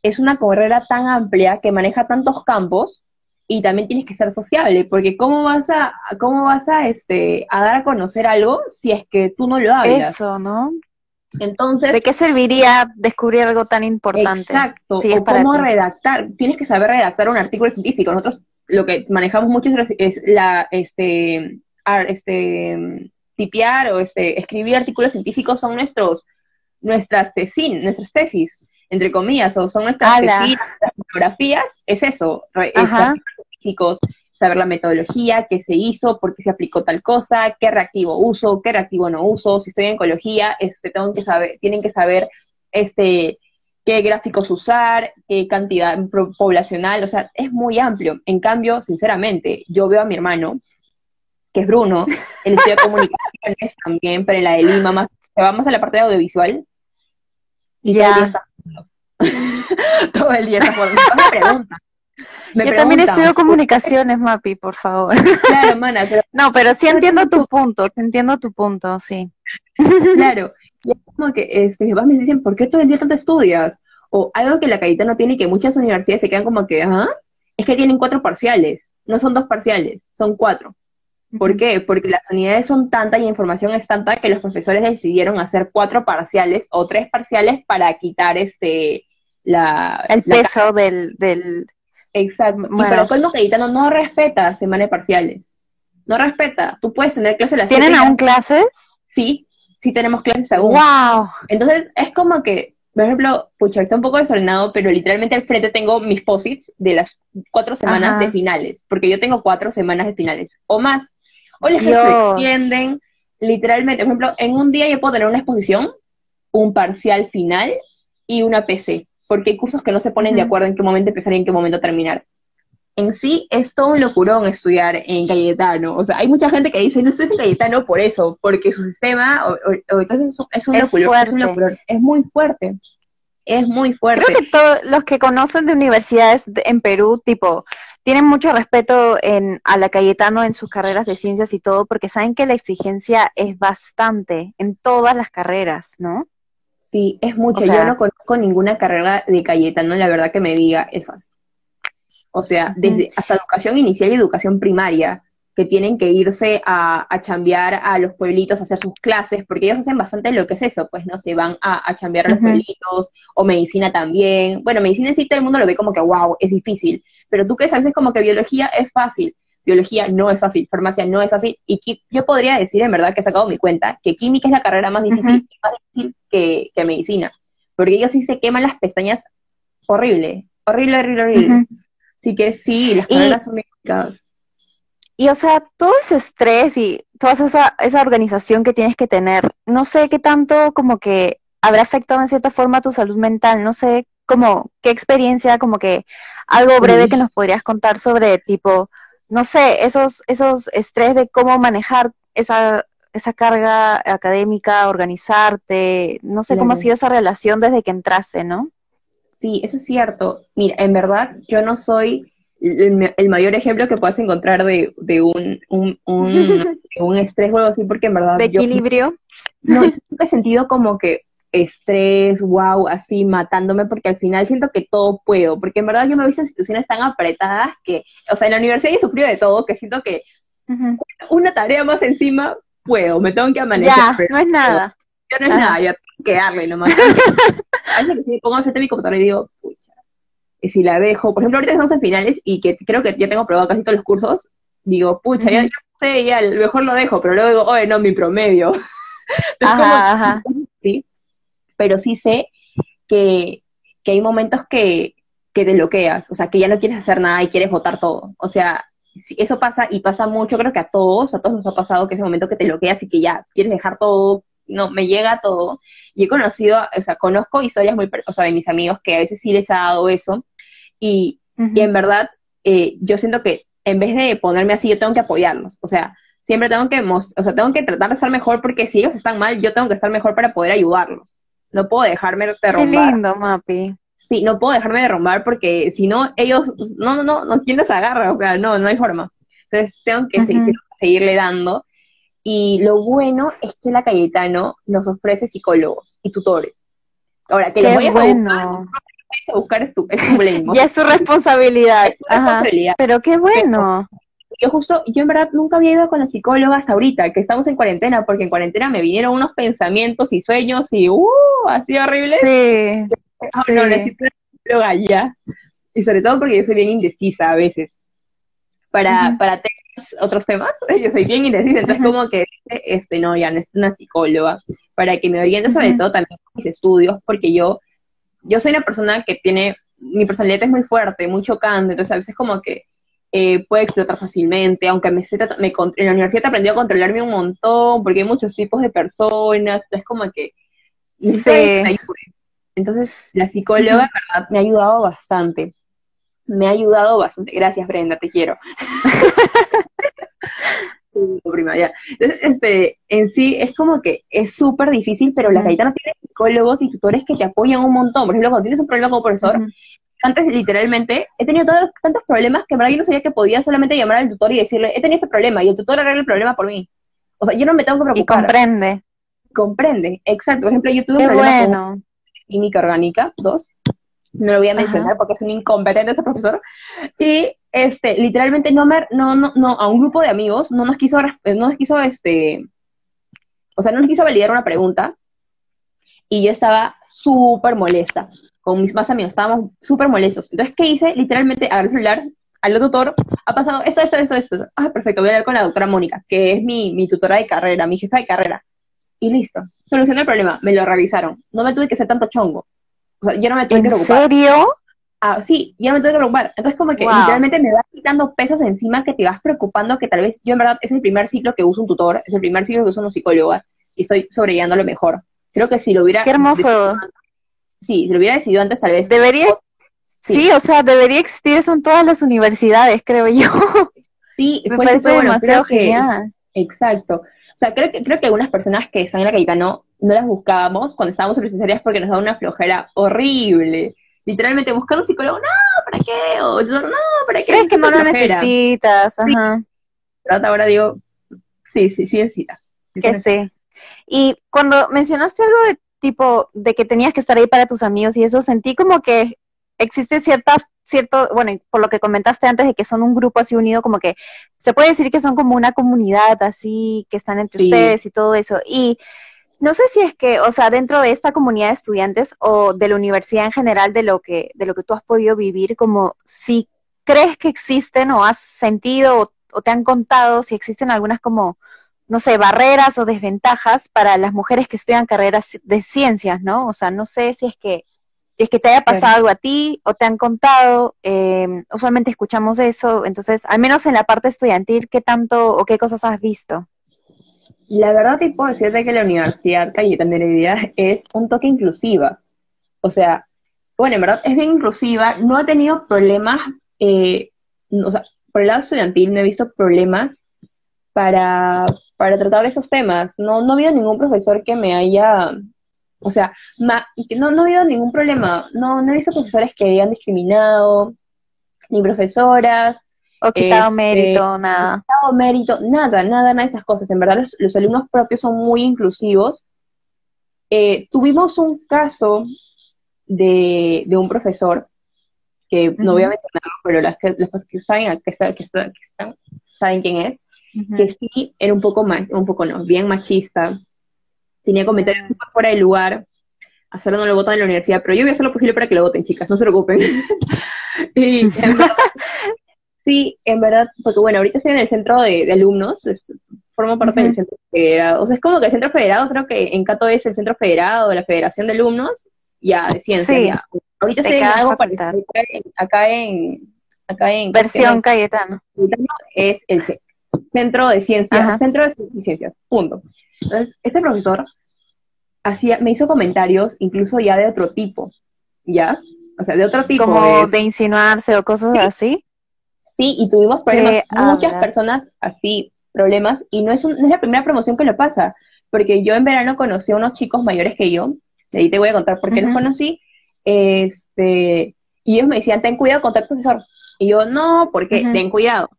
es una carrera tan amplia que maneja tantos campos y también tienes que ser sociable, porque cómo vas a, cómo vas a, este, a dar a conocer algo si es que tú no lo hablas. Eso, ¿no? Entonces, ¿de qué serviría descubrir algo tan importante? Exacto, o cómo redactar. Tienes que saber redactar un artículo científico. Nosotros lo que manejamos mucho es, la, este, este, tipear o este, escribir artículos científicos son nuestros, nuestras tesis, nuestras tesis, entre comillas, o son nuestras tesis, nuestras fotografías, es eso, científicos, saber la metodología, qué se hizo, por qué se aplicó tal cosa, qué reactivo uso, qué reactivo no uso, si estoy en ecología, este, tengo que saber, tienen que saber este, qué gráficos usar, qué cantidad poblacional, o sea, es muy amplio. En cambio, sinceramente, yo veo a mi hermano, que es Bruno, él estudia comunicaciones también, pero en la de Lima, más, vamos a la parte de audiovisual, y ya. está todo el día está pregunta, yo también estudio comunicaciones, Mapi, por favor. Claro, mana, No, pero sí entiendo tu punto, te entiendo tu punto, sí. Claro, y es como que este, me dicen, ¿por qué todo el día tanto estudias? O algo que la Caíta no tiene y que muchas universidades se quedan como que, ¿ah? Es que tienen cuatro parciales, no son dos parciales, son cuatro. ¿Por qué? Porque las unidades son tantas y la información es tanta que los profesores decidieron hacer cuatro parciales o tres parciales para quitar este la el peso del, del, Exacto. Y para colmo Cayetano no respeta semanas parciales. No respeta. Tú puedes tener clases las ¿Tienen aún clases? Sí, sí tenemos clases aún. ¡Wow! Entonces, es como que por ejemplo, pucha, está un poco desordenado, pero literalmente al frente tengo mis posits de las cuatro semanas de finales, porque yo tengo cuatro semanas de finales, o más. O les extienden, literalmente, por ejemplo, en un día yo puedo tener una exposición, un parcial final y una PC, porque hay cursos que no se ponen de acuerdo en qué momento empezar y en qué momento terminar. En sí es todo un locurón estudiar en Cayetano. O sea, hay mucha gente que dice, no estoy en Cayetano por eso, porque su sistema o, entonces es, un es, locurón, es muy fuerte. Es muy fuerte. Creo que todos los que conocen de universidades en Perú, tipo, tienen mucho respeto en, a la Cayetano en sus carreras de ciencias y todo, porque saben que la exigencia es bastante en todas las carreras, ¿no? Sí, es mucho. Yo no conozco ninguna carrera de Cayetano, la verdad que me diga, es fácil. O sea, desde hasta educación inicial y educación primaria, que tienen que irse a, a chambear a los pueblitos a hacer sus clases, porque ellos hacen bastante lo que es eso, pues no se van a, a chambear a los pueblitos, o medicina también. Bueno, medicina en sí todo el mundo lo ve como que, wow, es difícil, pero tú crees a veces como que biología es fácil. Biología no es fácil, farmacia no es fácil, y yo podría decir en verdad que he sacado mi cuenta que química es la carrera más difícil, más difícil que, medicina, porque ellos sí se queman las pestañas horrible, horrible, horrible, horrible. Así que sí, las carreras son muy complicadas. Y o sea, todo ese estrés y toda esa, esa organización que tienes que tener, no sé qué tanto como que habrá afectado en cierta forma tu salud mental, no sé como qué experiencia, como que algo breve que nos podrías contar sobre tipo, no sé, esos, esos estrés de cómo manejar esa, esa carga académica, organizarte, no sé cómo ha sido esa relación desde que entraste, ¿no? Sí, eso es cierto. Mira, en verdad yo no soy el, mayor ejemplo que puedas encontrar de, de un, un, un, estrés o algo así, porque en verdad... ¿De equilibrio? no, nunca he sentido como que estrés, wow, así matándome, porque al final siento que todo puedo, porque en verdad yo me he visto en situaciones tan apretadas que, o sea, en la universidad he sufrido de todo, que siento que una tarea más encima puedo, me tengo que amanecer. Ya, no es nada. Ya no es nada, ya tengo que darle nomás. a veces me pongo frente a mi computadora y digo, pucha, y si la dejo, por ejemplo, ahorita estamos en finales y que creo que ya tengo probado casi todos los cursos, digo, pucha, ya, sé, ya, mejor lo dejo, pero luego digo, oye, no, mi promedio. ajá, ajá. Pero sí sé que, hay momentos que, que te bloqueas, o sea, que ya no quieres hacer nada y quieres votar todo. O sea, eso pasa y pasa mucho, creo que a todos, a todos nos ha pasado que ese momento que te bloqueas y que ya quieres dejar todo, no, me llega todo. Y he conocido, o sea, conozco historias muy, o sea, de mis amigos que a veces sí les ha dado eso. Y, y en verdad, eh, yo siento que en vez de ponerme así, yo tengo que apoyarlos. O sea, siempre tengo que, o sea, tengo que tratar de estar mejor porque si ellos están mal, yo tengo que estar mejor para poder ayudarlos no puedo dejarme derrumbar. Qué lindo, Mapi. Sí, no puedo dejarme derrumbar porque si no, ellos, no, no, no, no, ¿quién les agarra? O sea, no, no hay forma. Entonces tengo que seguirle dando. Y lo bueno es que la Cayetano nos ofrece psicólogos y tutores. Ahora, que Qué los voy a bueno. buscar, es tu, es ya es tu responsabilidad. responsabilidad. Pero qué bueno yo justo, yo en verdad nunca había ido con la psicóloga hasta ahorita, que estamos en cuarentena, porque en cuarentena me vinieron unos pensamientos y sueños y, uh, así horrible. Sí. Ah, no, necesito una psicóloga ya. Y sobre todo porque yo soy bien indecisa a veces. Para, para otros temas, yo soy bien indecisa, entonces como que, este, no, ya necesito una psicóloga, para que me oriente sobre todo también con mis estudios, porque yo, yo soy una persona que tiene, mi personalidad es muy fuerte, muy chocante, entonces a veces como que eh, puede explotar fácilmente, aunque me, me, en la universidad he aprendido a controlarme un montón, porque hay muchos tipos de personas, es como que... Entonces, la psicóloga, verdad, me ha ayudado bastante. Me ha ayudado bastante. Gracias, Brenda, te quiero. Entonces, este, en sí es como que es súper difícil, pero la no tiene psicólogos y tutores que te apoyan un montón. Por ejemplo, cuando tienes un problema como profesor, antes literalmente he tenido tantos problemas que en verdad yo no sabía que podía solamente llamar al tutor y decirle, he tenido ese problema y el tutor arregla el problema por mí. O sea, yo no me tengo que preocupar. Y comprende. Comprende, exacto. Por ejemplo, yo tuve un problema con química orgánica, dos. No lo voy a mencionar porque es un incompetente ese profesor. Y este, literalmente no me, no, no, no, a un grupo de amigos no nos quiso, no nos quiso, este, o sea, no nos quiso validar una pregunta. Y yo estaba súper molesta con mis más amigos, estábamos súper molestos. Entonces, ¿qué hice? Literalmente agarré el celular, al tutor, ha pasado esto, esto, esto, esto. Ah, perfecto, voy a hablar con la doctora Mónica, que es mi, mi tutora de carrera, mi jefa de carrera. Y listo, solucioné el problema, me lo revisaron. No me tuve que hacer tanto chongo. O sea, yo no me tuve que preocupar. ¿En serio? Ah, sí, yo no me tuve que preocupar. Entonces, como que literalmente me vas quitando pesos encima que te vas preocupando, que tal vez yo en verdad es el primer ciclo que uso un tutor, es el primer ciclo que uso una psicóloga y estoy sobrellevando lo mejor. Creo que si lo hubiera... Qué hermoso. Sí, si lo hubiera decidido antes, tal vez... Debería... Sí. o sea, debería existir eso en todas las universidades, creo yo. Sí, me parece demasiado genial. exacto. O sea, creo que, creo que algunas personas que están en la Cayetano no las buscábamos cuando estábamos en porque nos daba una flojera horrible. Literalmente buscar un psicólogo, no, ¿para qué? O yo, no, ¿para qué? Crees que no lo necesitas, ajá. Pero ahora digo, sí, sí, sí necesitas. que sí. Y cuando mencionaste algo de tipo, de que tenías que estar ahí para tus amigos y eso, sentí como que existe cierta, cierto, bueno, por lo que comentaste antes de que son un grupo así unido, como que se puede decir que son como una comunidad así, que están entre ustedes y todo eso. Y no sé si es que, o sea, dentro de esta comunidad de estudiantes o de la universidad en general, de lo que, de lo que tú has podido vivir, como si crees que existen o has sentido o, o te han contado si existen algunas como, no sé, barreras o desventajas para las mujeres que estudian carreras de ciencias, ¿no? O sea, no sé si es que si es que te haya pasado algo a ti o te han contado, eh, usualmente escuchamos eso, entonces, al menos en la parte estudiantil, ¿qué tanto o qué cosas has visto? La verdad te puedo decirte que la Universidad Cayetana de Heredia es un toque inclusiva. O sea, bueno, en verdad es bien inclusiva, no ha tenido problemas, eh, o sea, por el lado estudiantil no he visto problemas para, para tratar esos temas. No, no ha habido ningún profesor que me haya, o sea, y que no, no ha habido ningún problema. No, no he visto profesores que hayan discriminado, ni profesoras, o quitado este, mérito, nada. Quitado mérito, nada, nada, nada de esas cosas. En verdad, los, alumnos propios son muy inclusivos. Eh, tuvimos un caso de, de, un profesor, que no voy a mencionarlo, pero las que, que saben, que, saben quién es, que sí era un poco más, un poco no, bien machista, tenía comentarios fuera de lugar, a solo no lo votan en la universidad, pero yo voy a hacer lo posible para que lo voten, chicas, no se preocupen. y Sí, en verdad, porque bueno, ahorita estoy en el centro de, alumnos, formo parte del centro federado. O sea, es como que el centro federado, creo que en Cato es el centro federado de la Federación de Alumnos, ya, de ciencia. Ahorita estoy en algo parecido acá en, acá en... Versión Cayetano. Es el centro de ciencias, centro de ciencias, punto. Entonces, este profesor hacía, me hizo comentarios incluso ya de otro tipo, ¿ya? O sea, de otro tipo. Como de, insinuarse o cosas así. Sí, y tuvimos problemas, muchas personas así, problemas, y no es, no es la primera promoción que lo pasa, porque yo en verano conocí a unos chicos mayores que yo, de ahí te voy a contar por qué los conocí, este, y ellos me decían, ten cuidado con tal profesor, y yo, no, porque ten cuidado.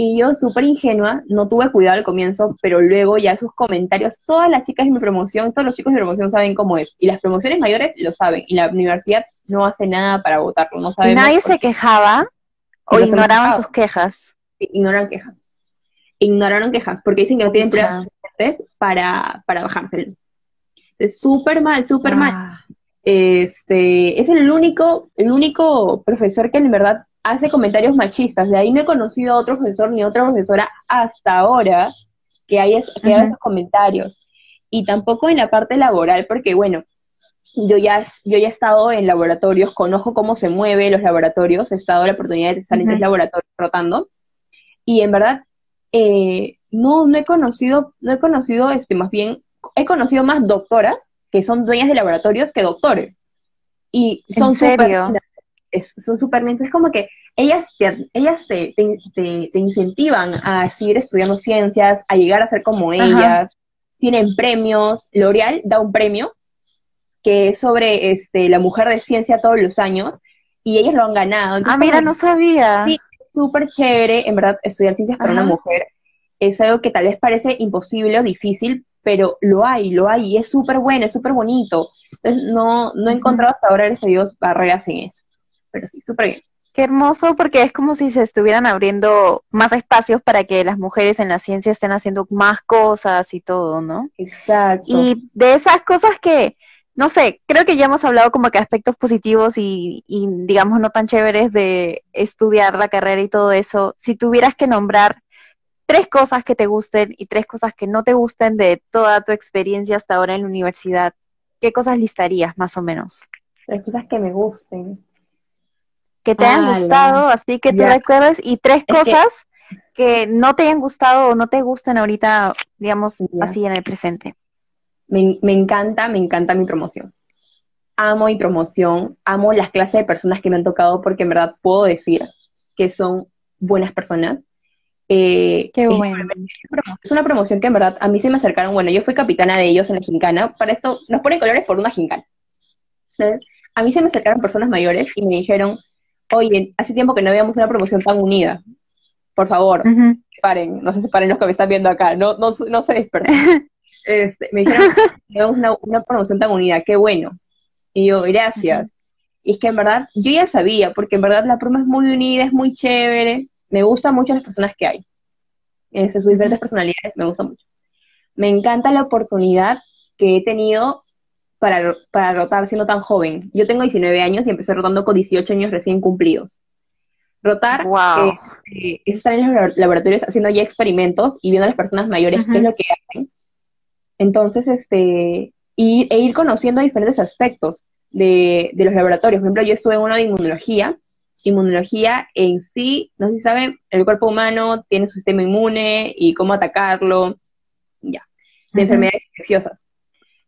Y yo, súper ingenua, no tuve cuidado al comienzo, pero luego ya sus comentarios, todas las chicas de mi promoción, todos los chicos de mi promoción saben cómo es. Y las promociones mayores lo saben. Y la universidad no hace nada para votarlo. No ¿Y nadie se quejaba? ¿O ignoraban sus quejas? ignoran quejas. Ignoraron quejas, porque dicen que no tienen pruebas suficientes para, para bajárselo. Es súper mal, súper mal. Ah. Este, es el único, el único profesor que en verdad hace comentarios machistas. De ahí no he conocido a otro profesor ni otra profesora hasta ahora que haya, que haya esos comentarios. Y tampoco en la parte laboral, porque bueno, yo ya, yo ya he estado en laboratorios, conozco cómo se mueven los laboratorios, he estado en la oportunidad de estar en tres laboratorios rotando, y en verdad, eh, no, no he conocido, no he conocido, este, más bien, he conocido más doctoras que son dueñas de laboratorios que doctores. Y son súper son súper Es como que ellas, te, ellas te, te, incentivan a seguir estudiando ciencias, a llegar a ser como ellas, tienen premios, L'Oreal da un premio que es sobre este, la mujer de ciencia todos los años, y ellas lo han ganado. ah, mira, no sabía. Sí, súper chévere, en verdad, estudiar ciencias para una mujer es algo que tal vez parece imposible o difícil, pero lo hay, lo hay, y es súper bueno, es súper bonito. Entonces, no, no he encontrado hasta ahora, gracias a Dios, barreras en eso. Pero sí, súper bien. Qué hermoso, porque es como si se estuvieran abriendo más espacios para que las mujeres en la ciencia estén haciendo más cosas y todo, ¿no? Exacto. Y de esas cosas que, no sé, creo que ya hemos hablado como que aspectos positivos y, digamos no tan chéveres de estudiar la carrera y todo eso. Si tuvieras que nombrar tres cosas que te gusten y tres cosas que no te gusten de toda tu experiencia hasta ahora en la universidad, ¿qué cosas listarías más o menos? Las cosas que me gusten. Que te hayan gustado, así que tú recuerdes, y tres cosas que... no te hayan gustado o no te gusten ahorita, digamos, así en el presente. Me, me encanta, me encanta mi promoción. Amo mi promoción, amo las clases de personas que me han tocado porque en verdad puedo decir que son buenas personas. Eh, Qué bueno. Es una promoción que en verdad a mí se me acercaron. Bueno, yo fui capitana de ellos en la gincana. Para esto nos ponen colores por una gincana. a mí se me acercaron personas mayores y me dijeron, oye, hace tiempo que no veíamos una promoción tan unida. Por favor, separen, no se separen los que me están viendo acá, no, no, no se dispersen. este, me dijeron, veamos una, una promoción tan unida, qué bueno. Y yo, gracias. Y es que en verdad, yo ya sabía, porque en verdad la promo es muy unida, es muy chévere, me gustan mucho las personas que hay. En sus diferentes personalidades, me gusta mucho. Me encanta la oportunidad que he tenido para, para rotar siendo tan joven. Yo tengo 19 años y empecé rotando con 18 años recién cumplidos. Rotar wow. Eh, es estar en los laboratorios haciendo ya experimentos y viendo a las personas mayores qué es lo que hacen. Entonces, este, y, e ir conociendo diferentes aspectos de, de, los laboratorios. Por ejemplo, yo estuve en uno de inmunología. Inmunología en sí, no sé si saben, el cuerpo humano tiene su sistema inmune y cómo atacarlo, ya, de enfermedades infecciosas.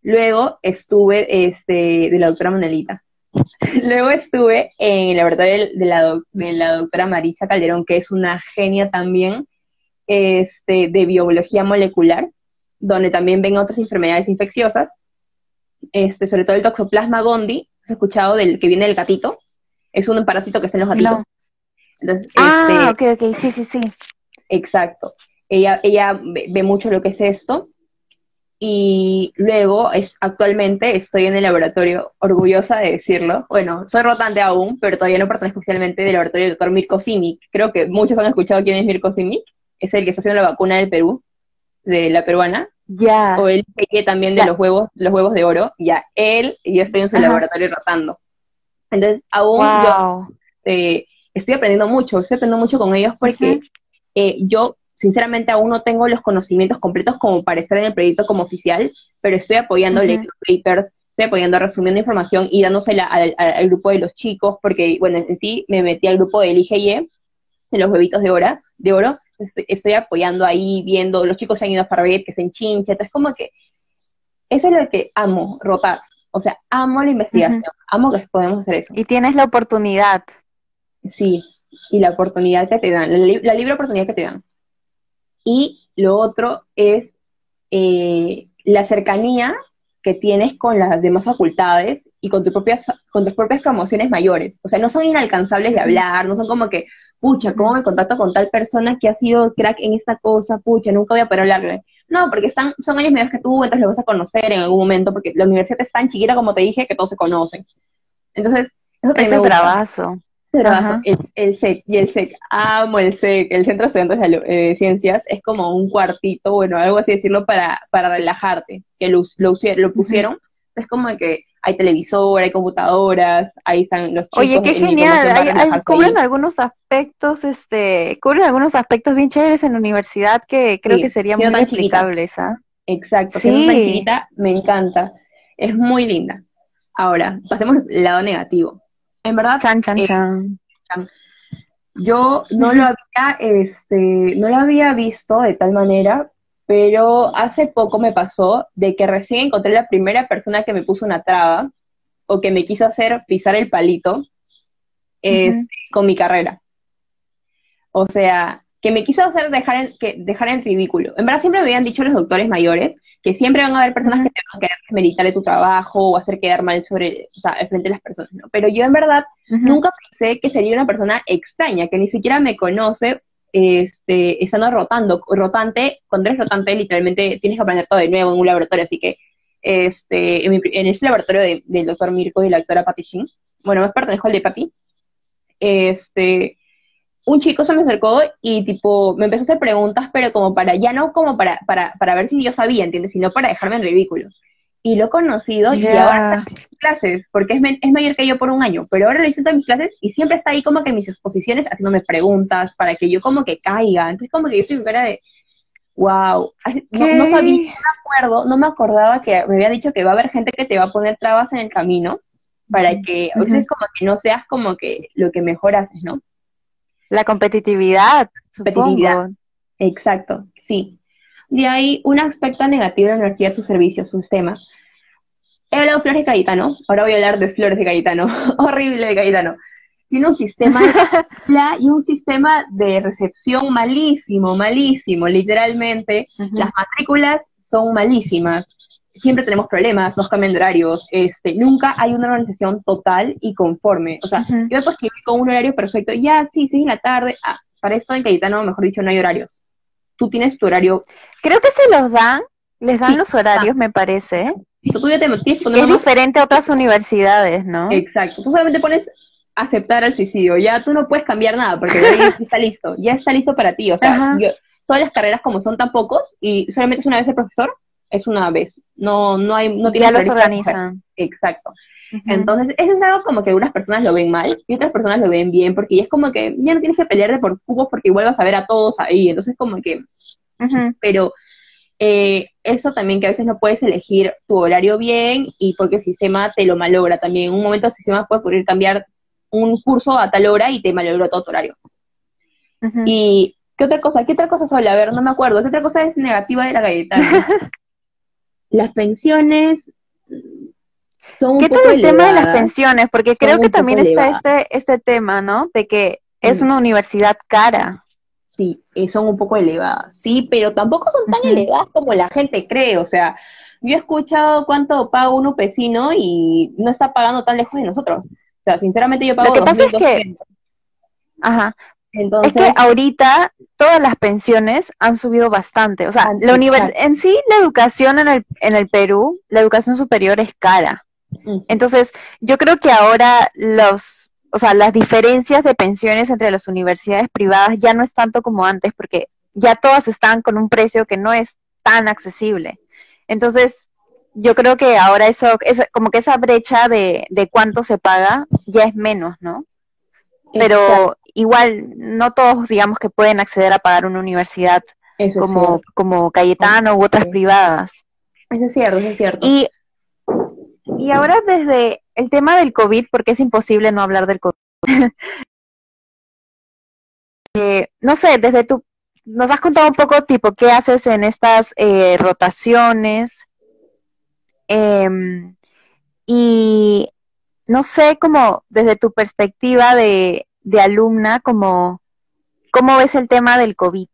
Luego estuve este, de la doctora Monelita. Luego estuve en el laboratorio de la, de la doctora Marisa Calderón, que es una genia también este, de biología molecular, donde también ven otras enfermedades infecciosas, este, sobre todo el toxoplasma gondii, ¿has escuchado del que viene del gatito? Es un parásito que está en los gatitos. ah, este, ok, ok, sí, sí, sí. Exacto. Ella, ella ve mucho lo que es esto y luego es, actualmente estoy en el laboratorio, orgullosa de decirlo. Bueno, soy rotante aún, pero todavía no pertenezco oficialmente del laboratorio del doctor Mirko Simic. Creo que muchos han escuchado quién es Mirko Simic. Es el que está haciendo la vacuna del Perú, de la peruana. Ya. O el que también de los huevos, los huevos de oro. Ya, él y yo estoy en su laboratorio rotando. Entonces, aún yo eh, estoy aprendiendo mucho, estoy aprendiendo mucho con ellos porque eh, yo sinceramente aún no tengo los conocimientos completos como para estar en el proyecto como oficial, pero estoy apoyando uh papers, estoy apoyando resumiendo información y dándosela al, grupo de los chicos, porque, bueno, en sí me metí al grupo del IGE, de los huevitos de, oro, de oro, estoy, apoyando ahí, viendo, los chicos se han ido a ver que se enchincha, entonces como que eso es lo que amo, rotar. O sea, amo la investigación, amo que podemos hacer eso. Y tienes la oportunidad. Sí, y la oportunidad que te dan, la libre oportunidad que te dan. Y lo otro es eh, la cercanía que tienes con las demás facultades y con, tus propias, con tus propias promociones mayores. O sea, no son inalcanzables de hablar, no son como que, pucha, ¿cómo me contacto con tal persona que ha sido crack en esta cosa? Pucha, nunca voy a poder hablarle. No, porque están, son años mayores que tú, entonces los vas a conocer en algún momento, porque la universidad es tan chiquita como te dije que todos se conocen. Entonces, eso es un trabajo el, el, SEC, y el SEC, amo el SEC, el Centro de Estudiantes de Ciencias, es como un cuartito, bueno, algo así decirlo, para, para relajarte, que lo, lo, lo pusieron, es como que hay televisor, hay computadoras, ahí están los chicos. Oye, qué genial, hay, cubren algunos aspectos, este, cubren algunos aspectos bien chéveres en la universidad que creo que serían muy aplicables, ¿ah? Exacto, sí. tan chiquita, me encanta, es muy linda. Ahora, pasemos al lado negativo en verdad, chan, chan, eh, chan. yo no lo había, este, no lo había visto de tal manera, pero hace poco me pasó de que recién encontré la primera persona que me puso una traba o que me quiso hacer pisar el palito con mi carrera. O sea, que me quiso hacer dejar en, que, dejar en ridículo. En verdad siempre me habían dicho los doctores mayores que siempre van a haber personas que te van a querer meditar de tu trabajo o hacer quedar mal sobre, o sea, frente de las personas, ¿no? Pero yo en verdad nunca pensé que sería una persona extraña, que ni siquiera me conoce, este, estando rotando. Rotante, cuando eres rotante, literalmente tienes que aprender todo de nuevo en un laboratorio, así que este, en, en ese laboratorio del doctor Mirko y la doctora Patty Shin, bueno, más pertenezco al de Patty, este, un chico se me acercó y tipo me empezó a hacer preguntas, pero como para, ya no como para, para, para ver si yo sabía, ¿entiendes? Sino para dejarme en ridículo. Y lo he conocido y ahora está en clases, porque es, es, mayor que yo por un año, pero ahora lo hice en mis clases y siempre está ahí como que en mis exposiciones haciéndome preguntas para que yo como que caiga. Entonces como que yo en cara de, wow, no, no sabía, no me acuerdo, no me acordaba que me había dicho que va a haber gente que te va a poner trabas en el camino para que a veces como que no seas como que lo que mejor haces, ¿no? La competitividad, competitividad. Supongo. Exacto, sí. De ahí, un aspecto negativo de la universidad, sus servicios, sus temas. He hablado de Flores de Cayetano, ahora voy a hablar de Flores de Cayetano, horrible de Cayetano. Tiene un sistema y un sistema de recepción malísimo, malísimo, literalmente. Las matrículas son malísimas. Siempre tenemos problemas, nos cambian de horarios, este, nunca hay una organización total y conforme. O sea, yo me puedo escribir con un horario perfecto, ya, sí, sí, en la tarde. Ah, para esto en Cayetano, mejor dicho, no hay horarios. Tú tienes tu horario. Creo que se los dan, les dan los horarios, me parece. tú ya te es diferente a otras universidades, ¿no? Exacto. Tú solamente pones aceptar el suicidio. Ya tú no puedes cambiar nada porque ya está listo. Ya está listo para ti. O sea, todas las carreras como son tan pocos y solamente es una vez el profesor, es una vez. No, no hay, no Ya los organizan. Exacto. Entonces, eso es algo como que unas personas lo ven mal y otras personas lo ven bien, porque ya es como que ya no tienes que pelearte por cubos porque igual vas a ver a todos ahí. Entonces, como que. Pero eh, eso también que a veces no puedes elegir tu horario bien y porque el sistema te lo malogra también. En un momento el sistema puede ocurrir cambiar un curso a tal hora y te malogró todo tu horario. Y, ¿qué otra cosa? ¿Qué otra cosa sola? A ver, no me acuerdo. ¿Qué otra cosa es negativa de la galleta? las pensiones son un ¿Qué tal el tema de las pensiones? Porque creo que también está este, este tema, ¿no? De que es una universidad cara. Sí, son un poco elevadas, sí, pero tampoco son tan elevadas como la gente cree, o sea, yo he escuchado cuánto paga un upecino y no está pagando tan lejos de nosotros. O sea, sinceramente yo pago Lo que pasa es que, ajá, Entonces, es que ahorita todas las pensiones han subido bastante. O sea, la univers en sí, la educación en el, en el Perú, la educación superior es cara. Entonces, yo creo que ahora los, o sea, las diferencias de pensiones entre las universidades privadas ya no es tanto como antes, porque ya todas están con un precio que no es tan accesible. Entonces, yo creo que ahora eso, es como que esa brecha de, de cuánto se paga ya es menos, ¿no? Pero igual no todos digamos que pueden acceder a pagar una universidad como, como Cayetano u otras privadas. Eso es cierto, eso es cierto. Y, y ahora desde el tema del COVID, porque es imposible no hablar del COVID. eh, no sé, desde tu, nos has contado un poco tipo qué haces en estas eh, rotaciones, Em, y no sé, como desde tu perspectiva de, alumna, como, ¿cómo ves el tema del COVID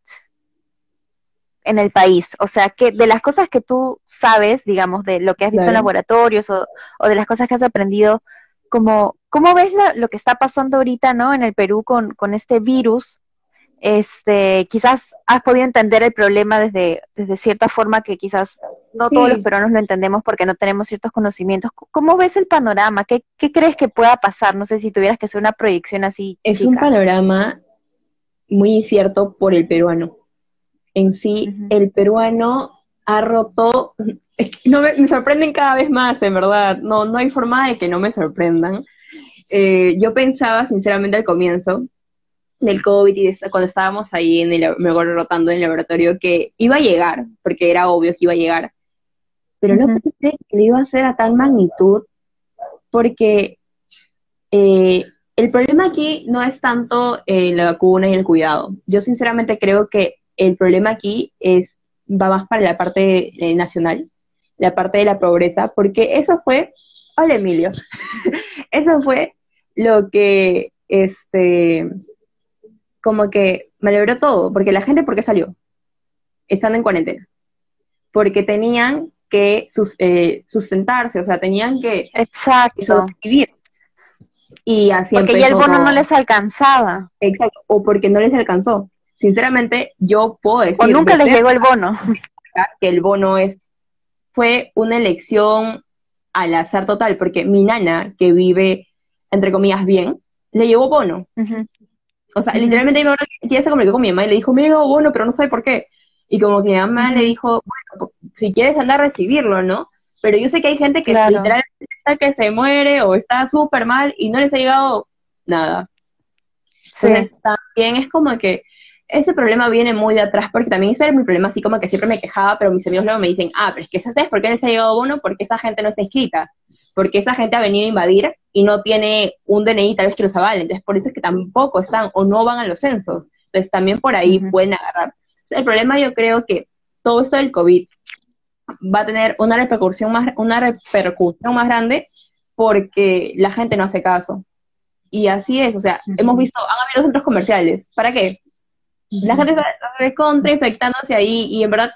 en el país? O sea, que de las cosas que tú sabes, digamos, de lo que has visto en laboratorios o, de las cosas que has aprendido, como, ¿cómo ves lo que está pasando ahorita, ¿no? En el Perú con, con este virus este, quizás has podido entender el problema desde, desde cierta forma que quizás no todos los peruanos lo entendemos porque no tenemos ciertos conocimientos. ¿Cómo ves el panorama? ¿Qué, crees que pueda pasar? No sé si tuvieras que hacer una proyección así. Es un panorama muy incierto por el peruano. En sí, el peruano ha roto, no me, sorprenden cada vez más, en verdad, no, no hay forma de que no me sorprendan. Eh, yo pensaba, sinceramente, al comienzo, del COVID y cuando estábamos ahí en el, me rotando en el laboratorio que iba a llegar, porque era obvio que iba a llegar, pero no pensé que lo iba a hacer a tal magnitud, porque eh, el problema aquí no es tanto eh, la vacuna y el cuidado. Yo sinceramente creo que el problema aquí es va más para la parte eh, nacional, la parte de la pobreza, porque eso fue, hola Emilio, eso fue lo que este como que malogró todo, porque la gente, ¿por qué salió? Estando en cuarentena. Porque tenían que eh, sustentarse, o sea, tenían que Exacto. vivir. Y así Porque ya el bono no les alcanzaba. Exacto, o porque no les alcanzó. Sinceramente, yo puedo decir... O nunca les llegó el bono. Que el bono es fue una elección al azar total, porque mi nana, que vive, entre comillas, bien, le llevó bono. O sea, literalmente mi mamá ya se comunicó con mi mamá y le dijo, me bueno, pero no sabe por qué. Y como que mi mamá le dijo, bueno, si quieres andar a recibirlo, ¿no? Pero yo sé que hay gente que literalmente está que se muere o está súper mal y no les ha llegado nada. Sí. Entonces también es como que ese problema viene muy de atrás, porque también ese era mi problema, así como que siempre me quejaba, pero mis amigos luego me dicen, ah, pero es que ¿sabes por qué les ha llegado bono? Porque esa gente no está inscrita. Porque esa gente ha venido a invadir y no tiene un DNI tal vez que los avale, entonces por eso es que tampoco están o no van a los censos, entonces también por ahí pueden agarrar. el problema yo creo que todo esto del COVID va a tener una repercusión más, una repercusión más grande porque la gente no hace caso. Y así es, o sea, hemos visto, han habido centros comerciales. ¿Para qué? La gente está contra infectándose ahí y en verdad,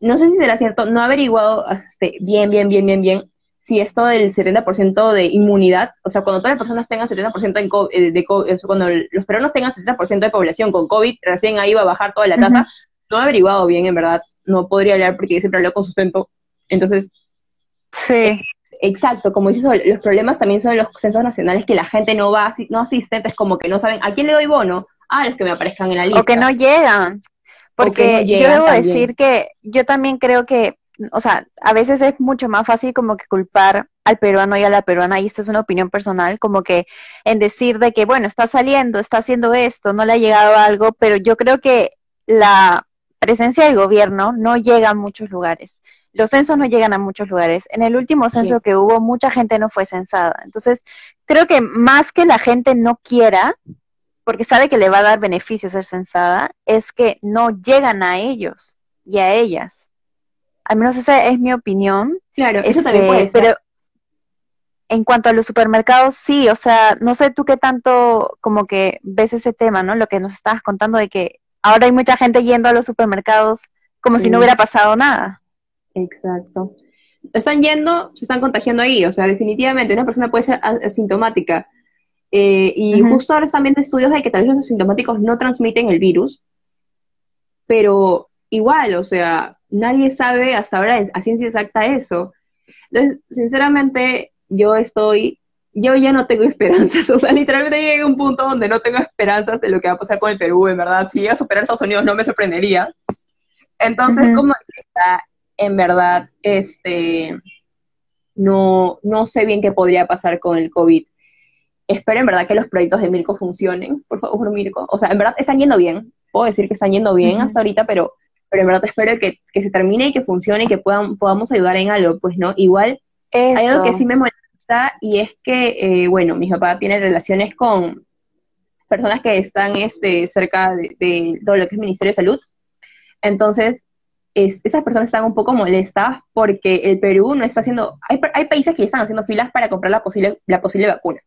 no sé si será cierto, no he averiguado este, bien, bien, bien, bien, bien si esto del 70% de inmunidad, o sea, cuando todas las personas tengan 70% en COVID, eh, de COVID, cuando los peruanos tengan 70% de población con COVID, recién ahí va a bajar toda la tasa. No he averiguado bien, en verdad, no podría hablar porque yo siempre hablo con sustento. Entonces, sí. Exacto, como dices, los problemas también son los censos nacionales que la gente no va, no asiste, es como que no saben a quién le doy bono, a los que me aparezcan en la lista. O que no llegan. Porque yo debo decir que yo también creo que, o sea, a veces es mucho más fácil como que culpar al peruano y a la peruana, y esto es una opinión personal, como que en decir de que, bueno, está saliendo, está haciendo esto, no le ha llegado algo, pero yo creo que la presencia del gobierno no llega a muchos lugares los censos no llegan a muchos lugares. En el último censo que hubo, mucha gente no fue censada. Entonces, creo que más que la gente no quiera, porque sabe que le va a dar beneficio ser censada, es que no llegan a ellos y a ellas. Al menos esa es mi opinión. Claro, eso también puede este, Pero en cuanto a los supermercados, sí, o sea, no sé tú qué tanto como que ves ese tema, ¿no? Lo que nos estabas contando de que ahora hay mucha gente yendo a los supermercados como si no hubiera pasado nada. Exacto. Están yendo, se están contagiando ahí, o sea, definitivamente una persona puede ser asintomática. Eh, y justo ahora están viendo estudios de que tal vez los asintomáticos no transmiten el virus, pero igual, o sea, nadie sabe hasta ahora a ciencia exacta eso. Entonces, sinceramente, yo estoy, yo ya no tengo esperanzas, o sea, literalmente llegué a un punto donde no tengo esperanzas de lo que va a pasar con el Perú, en verdad, si llega a superar a Estados Unidos no me sorprendería. Entonces, como está en verdad, este, no, no sé bien qué podría pasar con el COVID. Espero en verdad que los proyectos de Mirko funcionen, por favor, Mirko. O sea, en verdad están yendo bien. Puedo decir que están yendo bien hasta ahorita, pero, pero en verdad espero que, se termine y que funcione y que puedan, podamos ayudar en algo, pues, ¿no? Igual, hay algo que sí me molesta y es que, eh, bueno, mi papá tiene relaciones con personas que están este, cerca de, de todo lo que es Ministerio de Salud. Entonces, esas personas están un poco molestas porque el Perú no está haciendo, hay, hay, países que están haciendo filas para comprar la posible, la posible vacuna.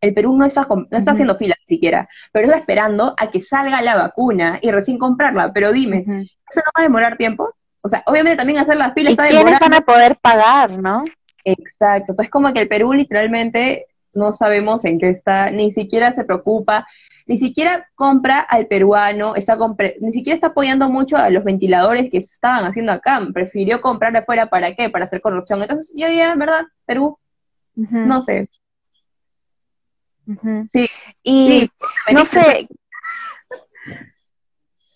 El Perú no está, no está haciendo filas siquiera, pero está esperando a que salga la vacuna y recién comprarla. Pero dime, ¿eso no va a demorar tiempo? O sea, obviamente también hacer las filas ¿Y quiénes van a poder pagar, no? Exacto, pues como que el Perú literalmente no sabemos en qué está, ni siquiera se preocupa, ni siquiera compra al peruano, está ni siquiera está apoyando mucho a los ventiladores que estaban haciendo acá, prefirió comprar de afuera para qué, para hacer corrupción. Entonces, ya, ya, ¿verdad? Perú, no sé. Sí. Y no sé,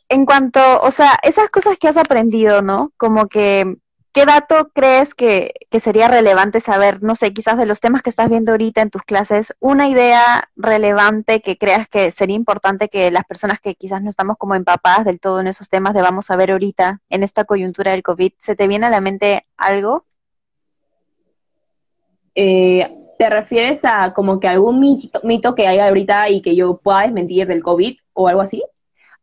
en cuanto, o sea, esas cosas que has aprendido, ¿no? Como que ¿Qué dato crees que, sería relevante saber? No sé, quizás de los temas que estás viendo ahorita en tus clases, una idea relevante que creas que sería importante que las personas que quizás no estamos como empapadas del todo en esos temas debamos saber ahorita en esta coyuntura del COVID. ¿Se te viene a la mente algo? Eh, ¿Te refieres a como que algún mito, mito que hay ahorita y que yo pueda desmentir del COVID o algo así?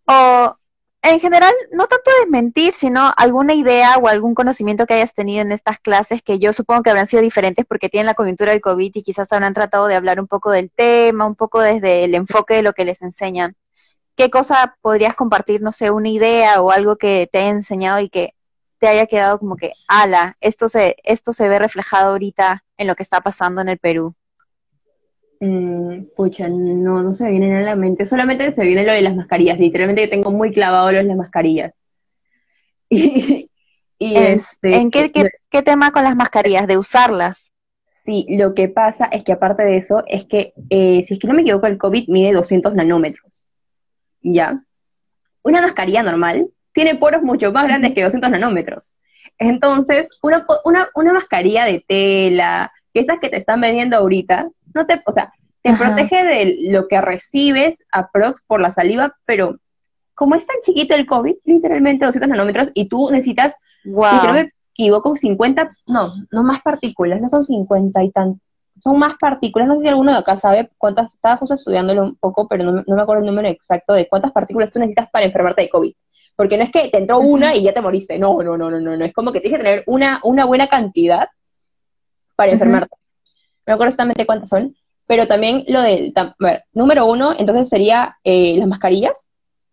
O en general, no tanto desmentir, sino alguna idea o algún conocimiento que hayas tenido en estas clases que yo supongo que habrán sido diferentes porque tienen la coyuntura del COVID y quizás habrán tratado de hablar un poco del tema, un poco desde el enfoque de lo que les enseñan. ¿Qué cosa podrías compartir, no sé, una idea o algo que te haya enseñado y que te haya quedado como que, ala, esto se, esto se ve reflejado ahorita en lo que está pasando en el Perú? Mm, pucha, no, no se me viene a la mente. Solamente se viene lo de las mascarillas. Literalmente tengo muy clavado lo de las mascarillas. Y, ¿En, este, ¿en qué, qué, tema con las mascarillas? ¿De usarlas? Sí, lo que pasa es que aparte de eso, es que, eh, si es que no me equivoco, el COVID mide 200 nanómetros. ¿Ya? Una mascarilla normal tiene poros mucho más grandes que 200 nanómetros. Entonces, una, una, una mascarilla de tela, que esas que te están vendiendo ahorita, no te, o sea, te protege de lo que recibes aprox por la saliva, pero como es tan chiquito el COVID, literalmente 200 nanómetros, y tú necesitas equivoco, 50, no, no más partículas, no son 50 y tan, son más partículas, no sé si alguno de acá sabe cuántas, estaba justo estudiándolo un poco, pero no, me acuerdo el número exacto de cuántas partículas tú necesitas para enfermarte de COVID. Porque no es que te entró una y ya te moriste, no, no, no, no, no, no, es como que tienes que tener una, una buena cantidad para enfermarte. No me acuerdo exactamente cuántas son, pero también lo del, a ver, número uno, entonces sería eh, las mascarillas,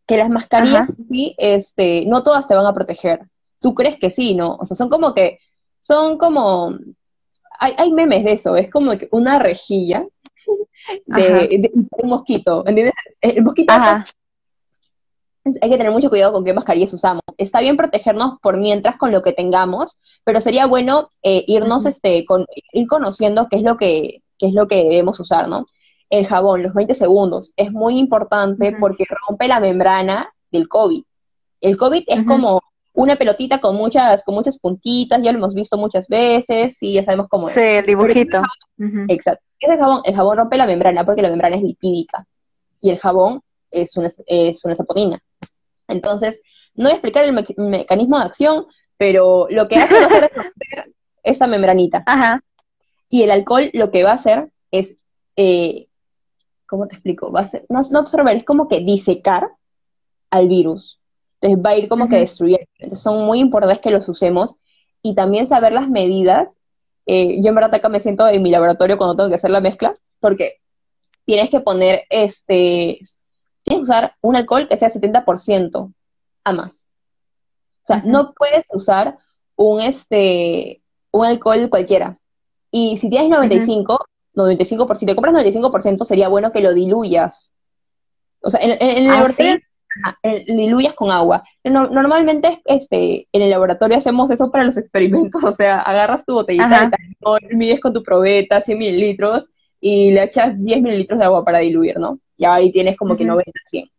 que las mascarillas, sí, este, no todas te van a proteger. Tú crees que sí, ¿no? O sea, son como que, son como, hay, hay memes de eso, es como que una rejilla de, un mosquito, ¿entiendes? El mosquito hay que tener mucho cuidado con qué mascarillas usamos. Está bien protegernos por mientras con lo que tengamos, pero sería bueno eh, irnos, este, con, ir conociendo qué es lo que, qué es lo que debemos usar, ¿no? El jabón, los 20 segundos, es muy importante porque rompe la membrana del COVID. El COVID es como una pelotita con muchas, con muchas puntitas, ya lo hemos visto muchas veces y ya sabemos cómo es. Sí, el dibujito. Exacto. ¿Qué es el jabón? El jabón rompe la membrana porque la membrana es lipídica y el jabón es una, es una saponina. Entonces, no voy a explicar el mecanismo de acción, pero lo que hace es romper esa membranita. Ajá. Y el alcohol lo que va a hacer es, eh, ¿cómo te explico? Va a ser, no, no absorber, es como que disecar al virus. Entonces va a ir como que destruyendo. Entonces son muy importantes que los usemos y también saber las medidas. Eh, yo en verdad acá me siento en mi laboratorio cuando tengo que hacer la mezcla, porque tienes que poner este, tienes que usar un alcohol que sea 70% a más. O sea, no puedes usar un este un alcohol cualquiera. Y si tienes 95, 95%, si te compras 95%, sería bueno que lo diluyas. O sea, en, el ¿Ah, laboratorio diluyas con agua. normalmente este, en el laboratorio hacemos eso para los experimentos, o sea, agarras tu botellita de mides con tu probeta 100 mililitros y le echas 10 mililitros de agua para diluir, ¿no? Ya ahí tienes como que 90, 100.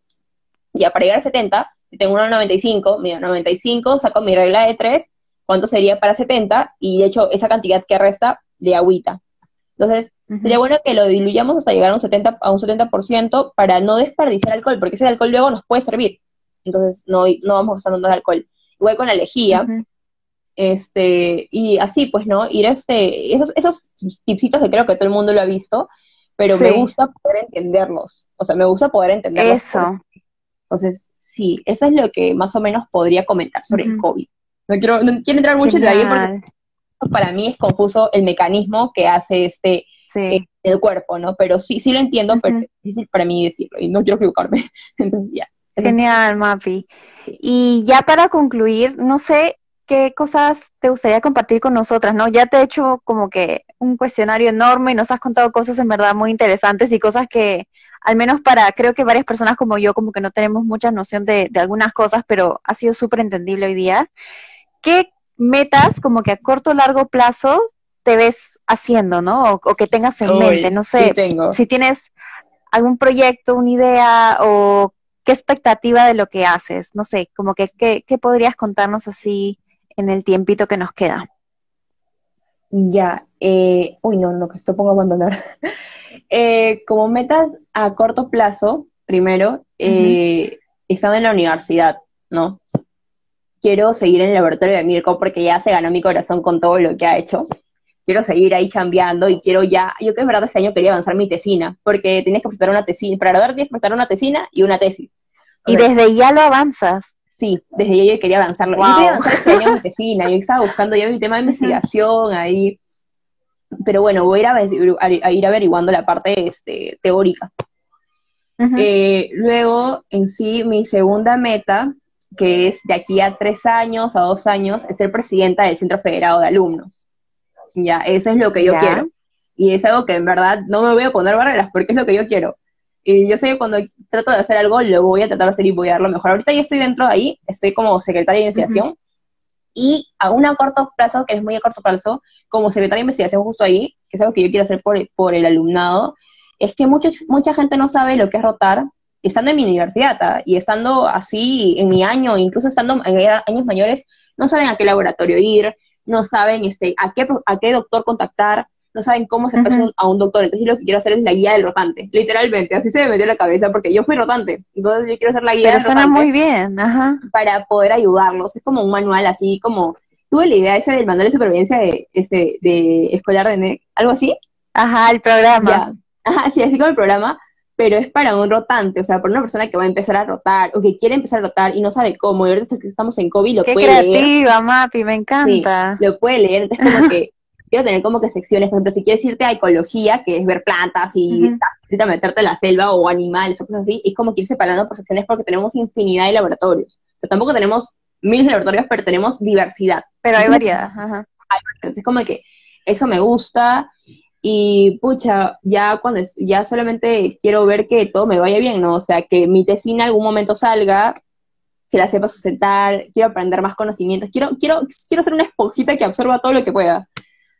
Ya para llegar a 70, si tengo una 95, mira, 95, saco mi regla de 3, ¿cuánto sería para 70? Y de hecho esa cantidad que resta de agüita. Entonces, Sería bueno que lo diluyamos hasta llegar a un 70%, a un 70% para no desperdiciar alcohol, porque ese alcohol luego nos puede servir. Entonces, no, no vamos usando tanto alcohol. Igual con la lejía. Este, y así, pues, ¿no? Ir este, esos, esos tipsitos que creo que todo el mundo lo ha visto, pero me gusta poder entenderlos. O sea, me gusta poder entenderlos. Eso. Entonces, sí, eso es lo que más o menos podría comentar sobre el COVID. No quiero, no quiero entrar mucho en detalle porque para mí es confuso el mecanismo que hace este sí. el cuerpo, ¿no? Pero sí, sí lo entiendo, pero es difícil para mí decirlo y no quiero equivocarme. Entonces, ya. Genial, Mapi. Y ya para concluir, no sé qué cosas te gustaría compartir con nosotras, ¿no? Ya te he hecho como que un cuestionario enorme y nos has contado cosas en verdad muy interesantes y cosas que, al menos para, creo que varias personas como yo, como que no tenemos mucha noción de, de algunas cosas, pero ha sido súper entendible hoy día. ¿Qué metas como que a corto o largo plazo te ves haciendo, ¿no? O, que tengas en mente, no sé, si tienes algún proyecto, una idea o qué expectativa de lo que haces, no sé, como que qué, podrías contarnos así en el tiempito que nos queda. Ya, eh, uy, no, no, que esto pongo a abandonar. eh, como metas a corto plazo, primero, eh, estando en la universidad, ¿no? Quiero seguir en el laboratorio de Mirko porque ya se ganó mi corazón con todo lo que ha hecho quiero seguir ahí chambeando y quiero ya, yo que es verdad este año quería avanzar mi tesina, porque tienes que presentar una tesina, para graduar tienes que presentar una tesina y una tesis. y desde ya lo avanzas. Sí, desde ya yo quería avanzarlo. Yo quería avanzar este año mi tesina, yo estaba buscando ya mi tema de investigación ahí, pero bueno, voy a ir, a, ir averiguando la parte este, teórica. Eh, luego, en sí, mi segunda meta, que es de aquí a tres años, a dos años, es ser presidenta del Centro Federado de Alumnos. Ya, eso es lo que yo quiero. Y es algo que en verdad no me voy a poner barreras porque es lo que yo quiero. Y yo sé que cuando trato de hacer algo, lo voy a tratar de hacer y voy a dar lo mejor. Ahorita yo estoy dentro de ahí, estoy como secretaria de investigación. Y a un corto plazo, que es muy a corto plazo, como secretaria de investigación justo ahí, que es algo que yo quiero hacer por, por el alumnado, es que mucha mucha gente no sabe lo que es rotar estando en mi universidad ¿ah? y estando así en mi año, incluso estando en años mayores, no saben a qué laboratorio ir, no saben este, a, qué, a qué doctor contactar, no saben cómo se uh a un doctor. Entonces yo lo que quiero hacer es la guía del rotante, literalmente, así se me metió en la cabeza, porque yo fui rotante, entonces yo quiero hacer la guía del suena muy bien, ajá. Para poder ayudarlos, es como un manual así como tuve la idea esa del manual de supervivencia de, este, de escolar de NEC, algo así. Ajá, el programa. Ajá, sí, así como el programa, pero es para un rotante, o sea, para una persona que va a empezar a rotar o que quiere empezar a rotar y no sabe cómo, y ahorita que estamos en COVID lo Qué puede creativa, Mapi, me encanta. Sí, lo puede leer, entonces como que quiero tener como que secciones, por ejemplo, si quieres irte a ecología, que es ver plantas y uh meterte en la selva o animales o cosas así, es como que ir separando por secciones porque tenemos infinidad de laboratorios. O sea, tampoco tenemos miles de laboratorios, pero tenemos diversidad. Pero hay variedad, ajá. Entonces, como que eso me gusta y pucha, ya cuando ya solamente quiero ver que todo me vaya bien, ¿no? O sea, que mi tesina en algún momento salga, que la sepa sustentar, quiero aprender más conocimientos, quiero, quiero, quiero ser una esponjita que absorba todo lo que pueda.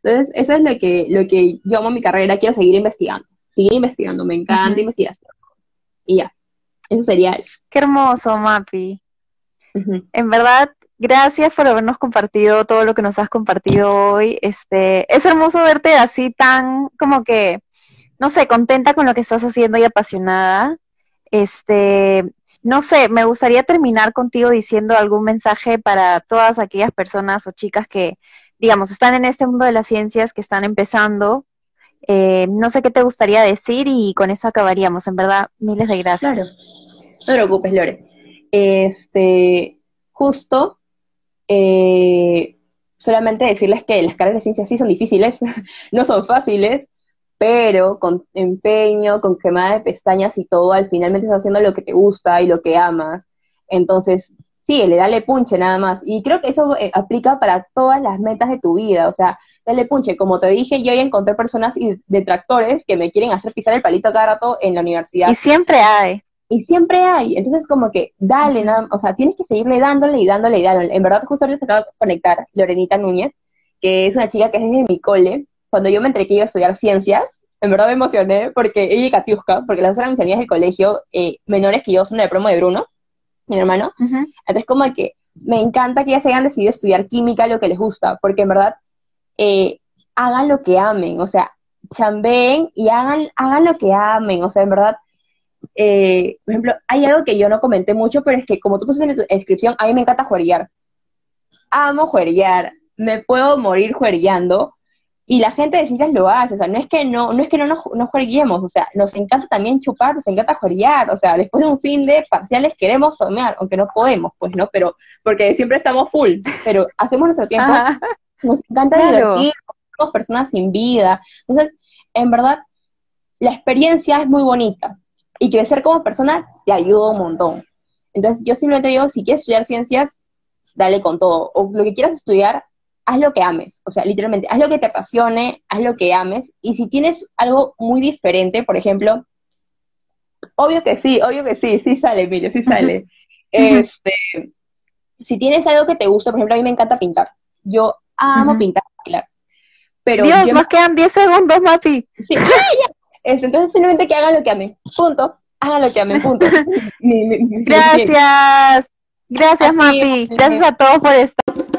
Entonces, eso es lo que, lo que yo amo mi carrera, quiero seguir investigando, seguir investigando, me encanta investigación. Y ya, eso sería. Qué hermoso, Mapi. En verdad, gracias por habernos compartido todo lo que nos has compartido hoy. Este, es hermoso verte así tan como que, no sé, contenta con lo que estás haciendo y apasionada. Este, no sé, me gustaría terminar contigo diciendo algún mensaje para todas aquellas personas o chicas que, digamos, están en este mundo de las ciencias, que están empezando. Eh, no sé qué te gustaría decir y con eso acabaríamos. En verdad, miles de gracias. Claro. No te preocupes, Lore. Este, justo eh, solamente decirles que las carreras de ciencia sí son difíciles, no son fáciles, pero con empeño, con quemada de pestañas y todo, al finalmente estás haciendo lo que te gusta y lo que amas. Entonces, sí, le dale punche nada más. Y creo que eso eh, aplica para todas las metas de tu vida. O sea, dale punche. Como te dije, yo ya encontré personas y detractores que me quieren hacer pisar el palito cada rato en la universidad. Y siempre hay y siempre hay. Entonces, como que dale, nada, o sea, tienes que seguirle dándole y dándole y dándole. En verdad, justo ahorita se acaba de conectar Lorenita Núñez, que es una chica que es desde mi cole. Cuando yo me enteré que iba a estudiar ciencias, en verdad me emocioné porque ella y Katiuska, porque las otras mis amigas del colegio, eh, menores que yo, son de promo de Bruno, mi hermano. Entonces, como que me encanta que ellas hayan decidido estudiar química, lo que les gusta, porque en verdad eh, hagan lo que amen, o sea, chambeen y hagan, hagan lo que amen, o sea, en verdad eh, por ejemplo, hay algo que yo no comenté mucho, pero es que como tú pusiste en tu descripción, a mí me encanta jueguear. Amo jueguear, me puedo morir juegueando, y la gente de ciencias lo hace, o sea, no es que no, no es que no nos, no jueguemos, o sea, nos encanta también chupar, nos encanta jueguear, o sea, después de un fin de parciales queremos tomar, aunque no podemos, pues, ¿no? Pero, porque siempre estamos full, pero hacemos nuestro tiempo, nos encanta divertir, somos personas sin vida, entonces, en verdad, la experiencia es muy bonita, y crecer como persona te ayuda un montón. Entonces, yo simplemente digo, si quieres estudiar ciencias, dale con todo. O lo que quieras estudiar, haz lo que ames. O sea, literalmente, haz lo que te apasione, haz lo que ames. Y si tienes algo muy diferente, por ejemplo, obvio que sí, obvio que sí, sí sale, mire, sí sale. este, si tienes algo que te gusta, por ejemplo, a mí me encanta pintar. Yo amo pintar, Pero Dios, nos quedan 10 segundos, Mati. Sí, entonces simplemente que hagan lo que amen, punto. Hagan lo que amen, punto. Gracias. Gracias, Mapi. Gracias a todos por estar.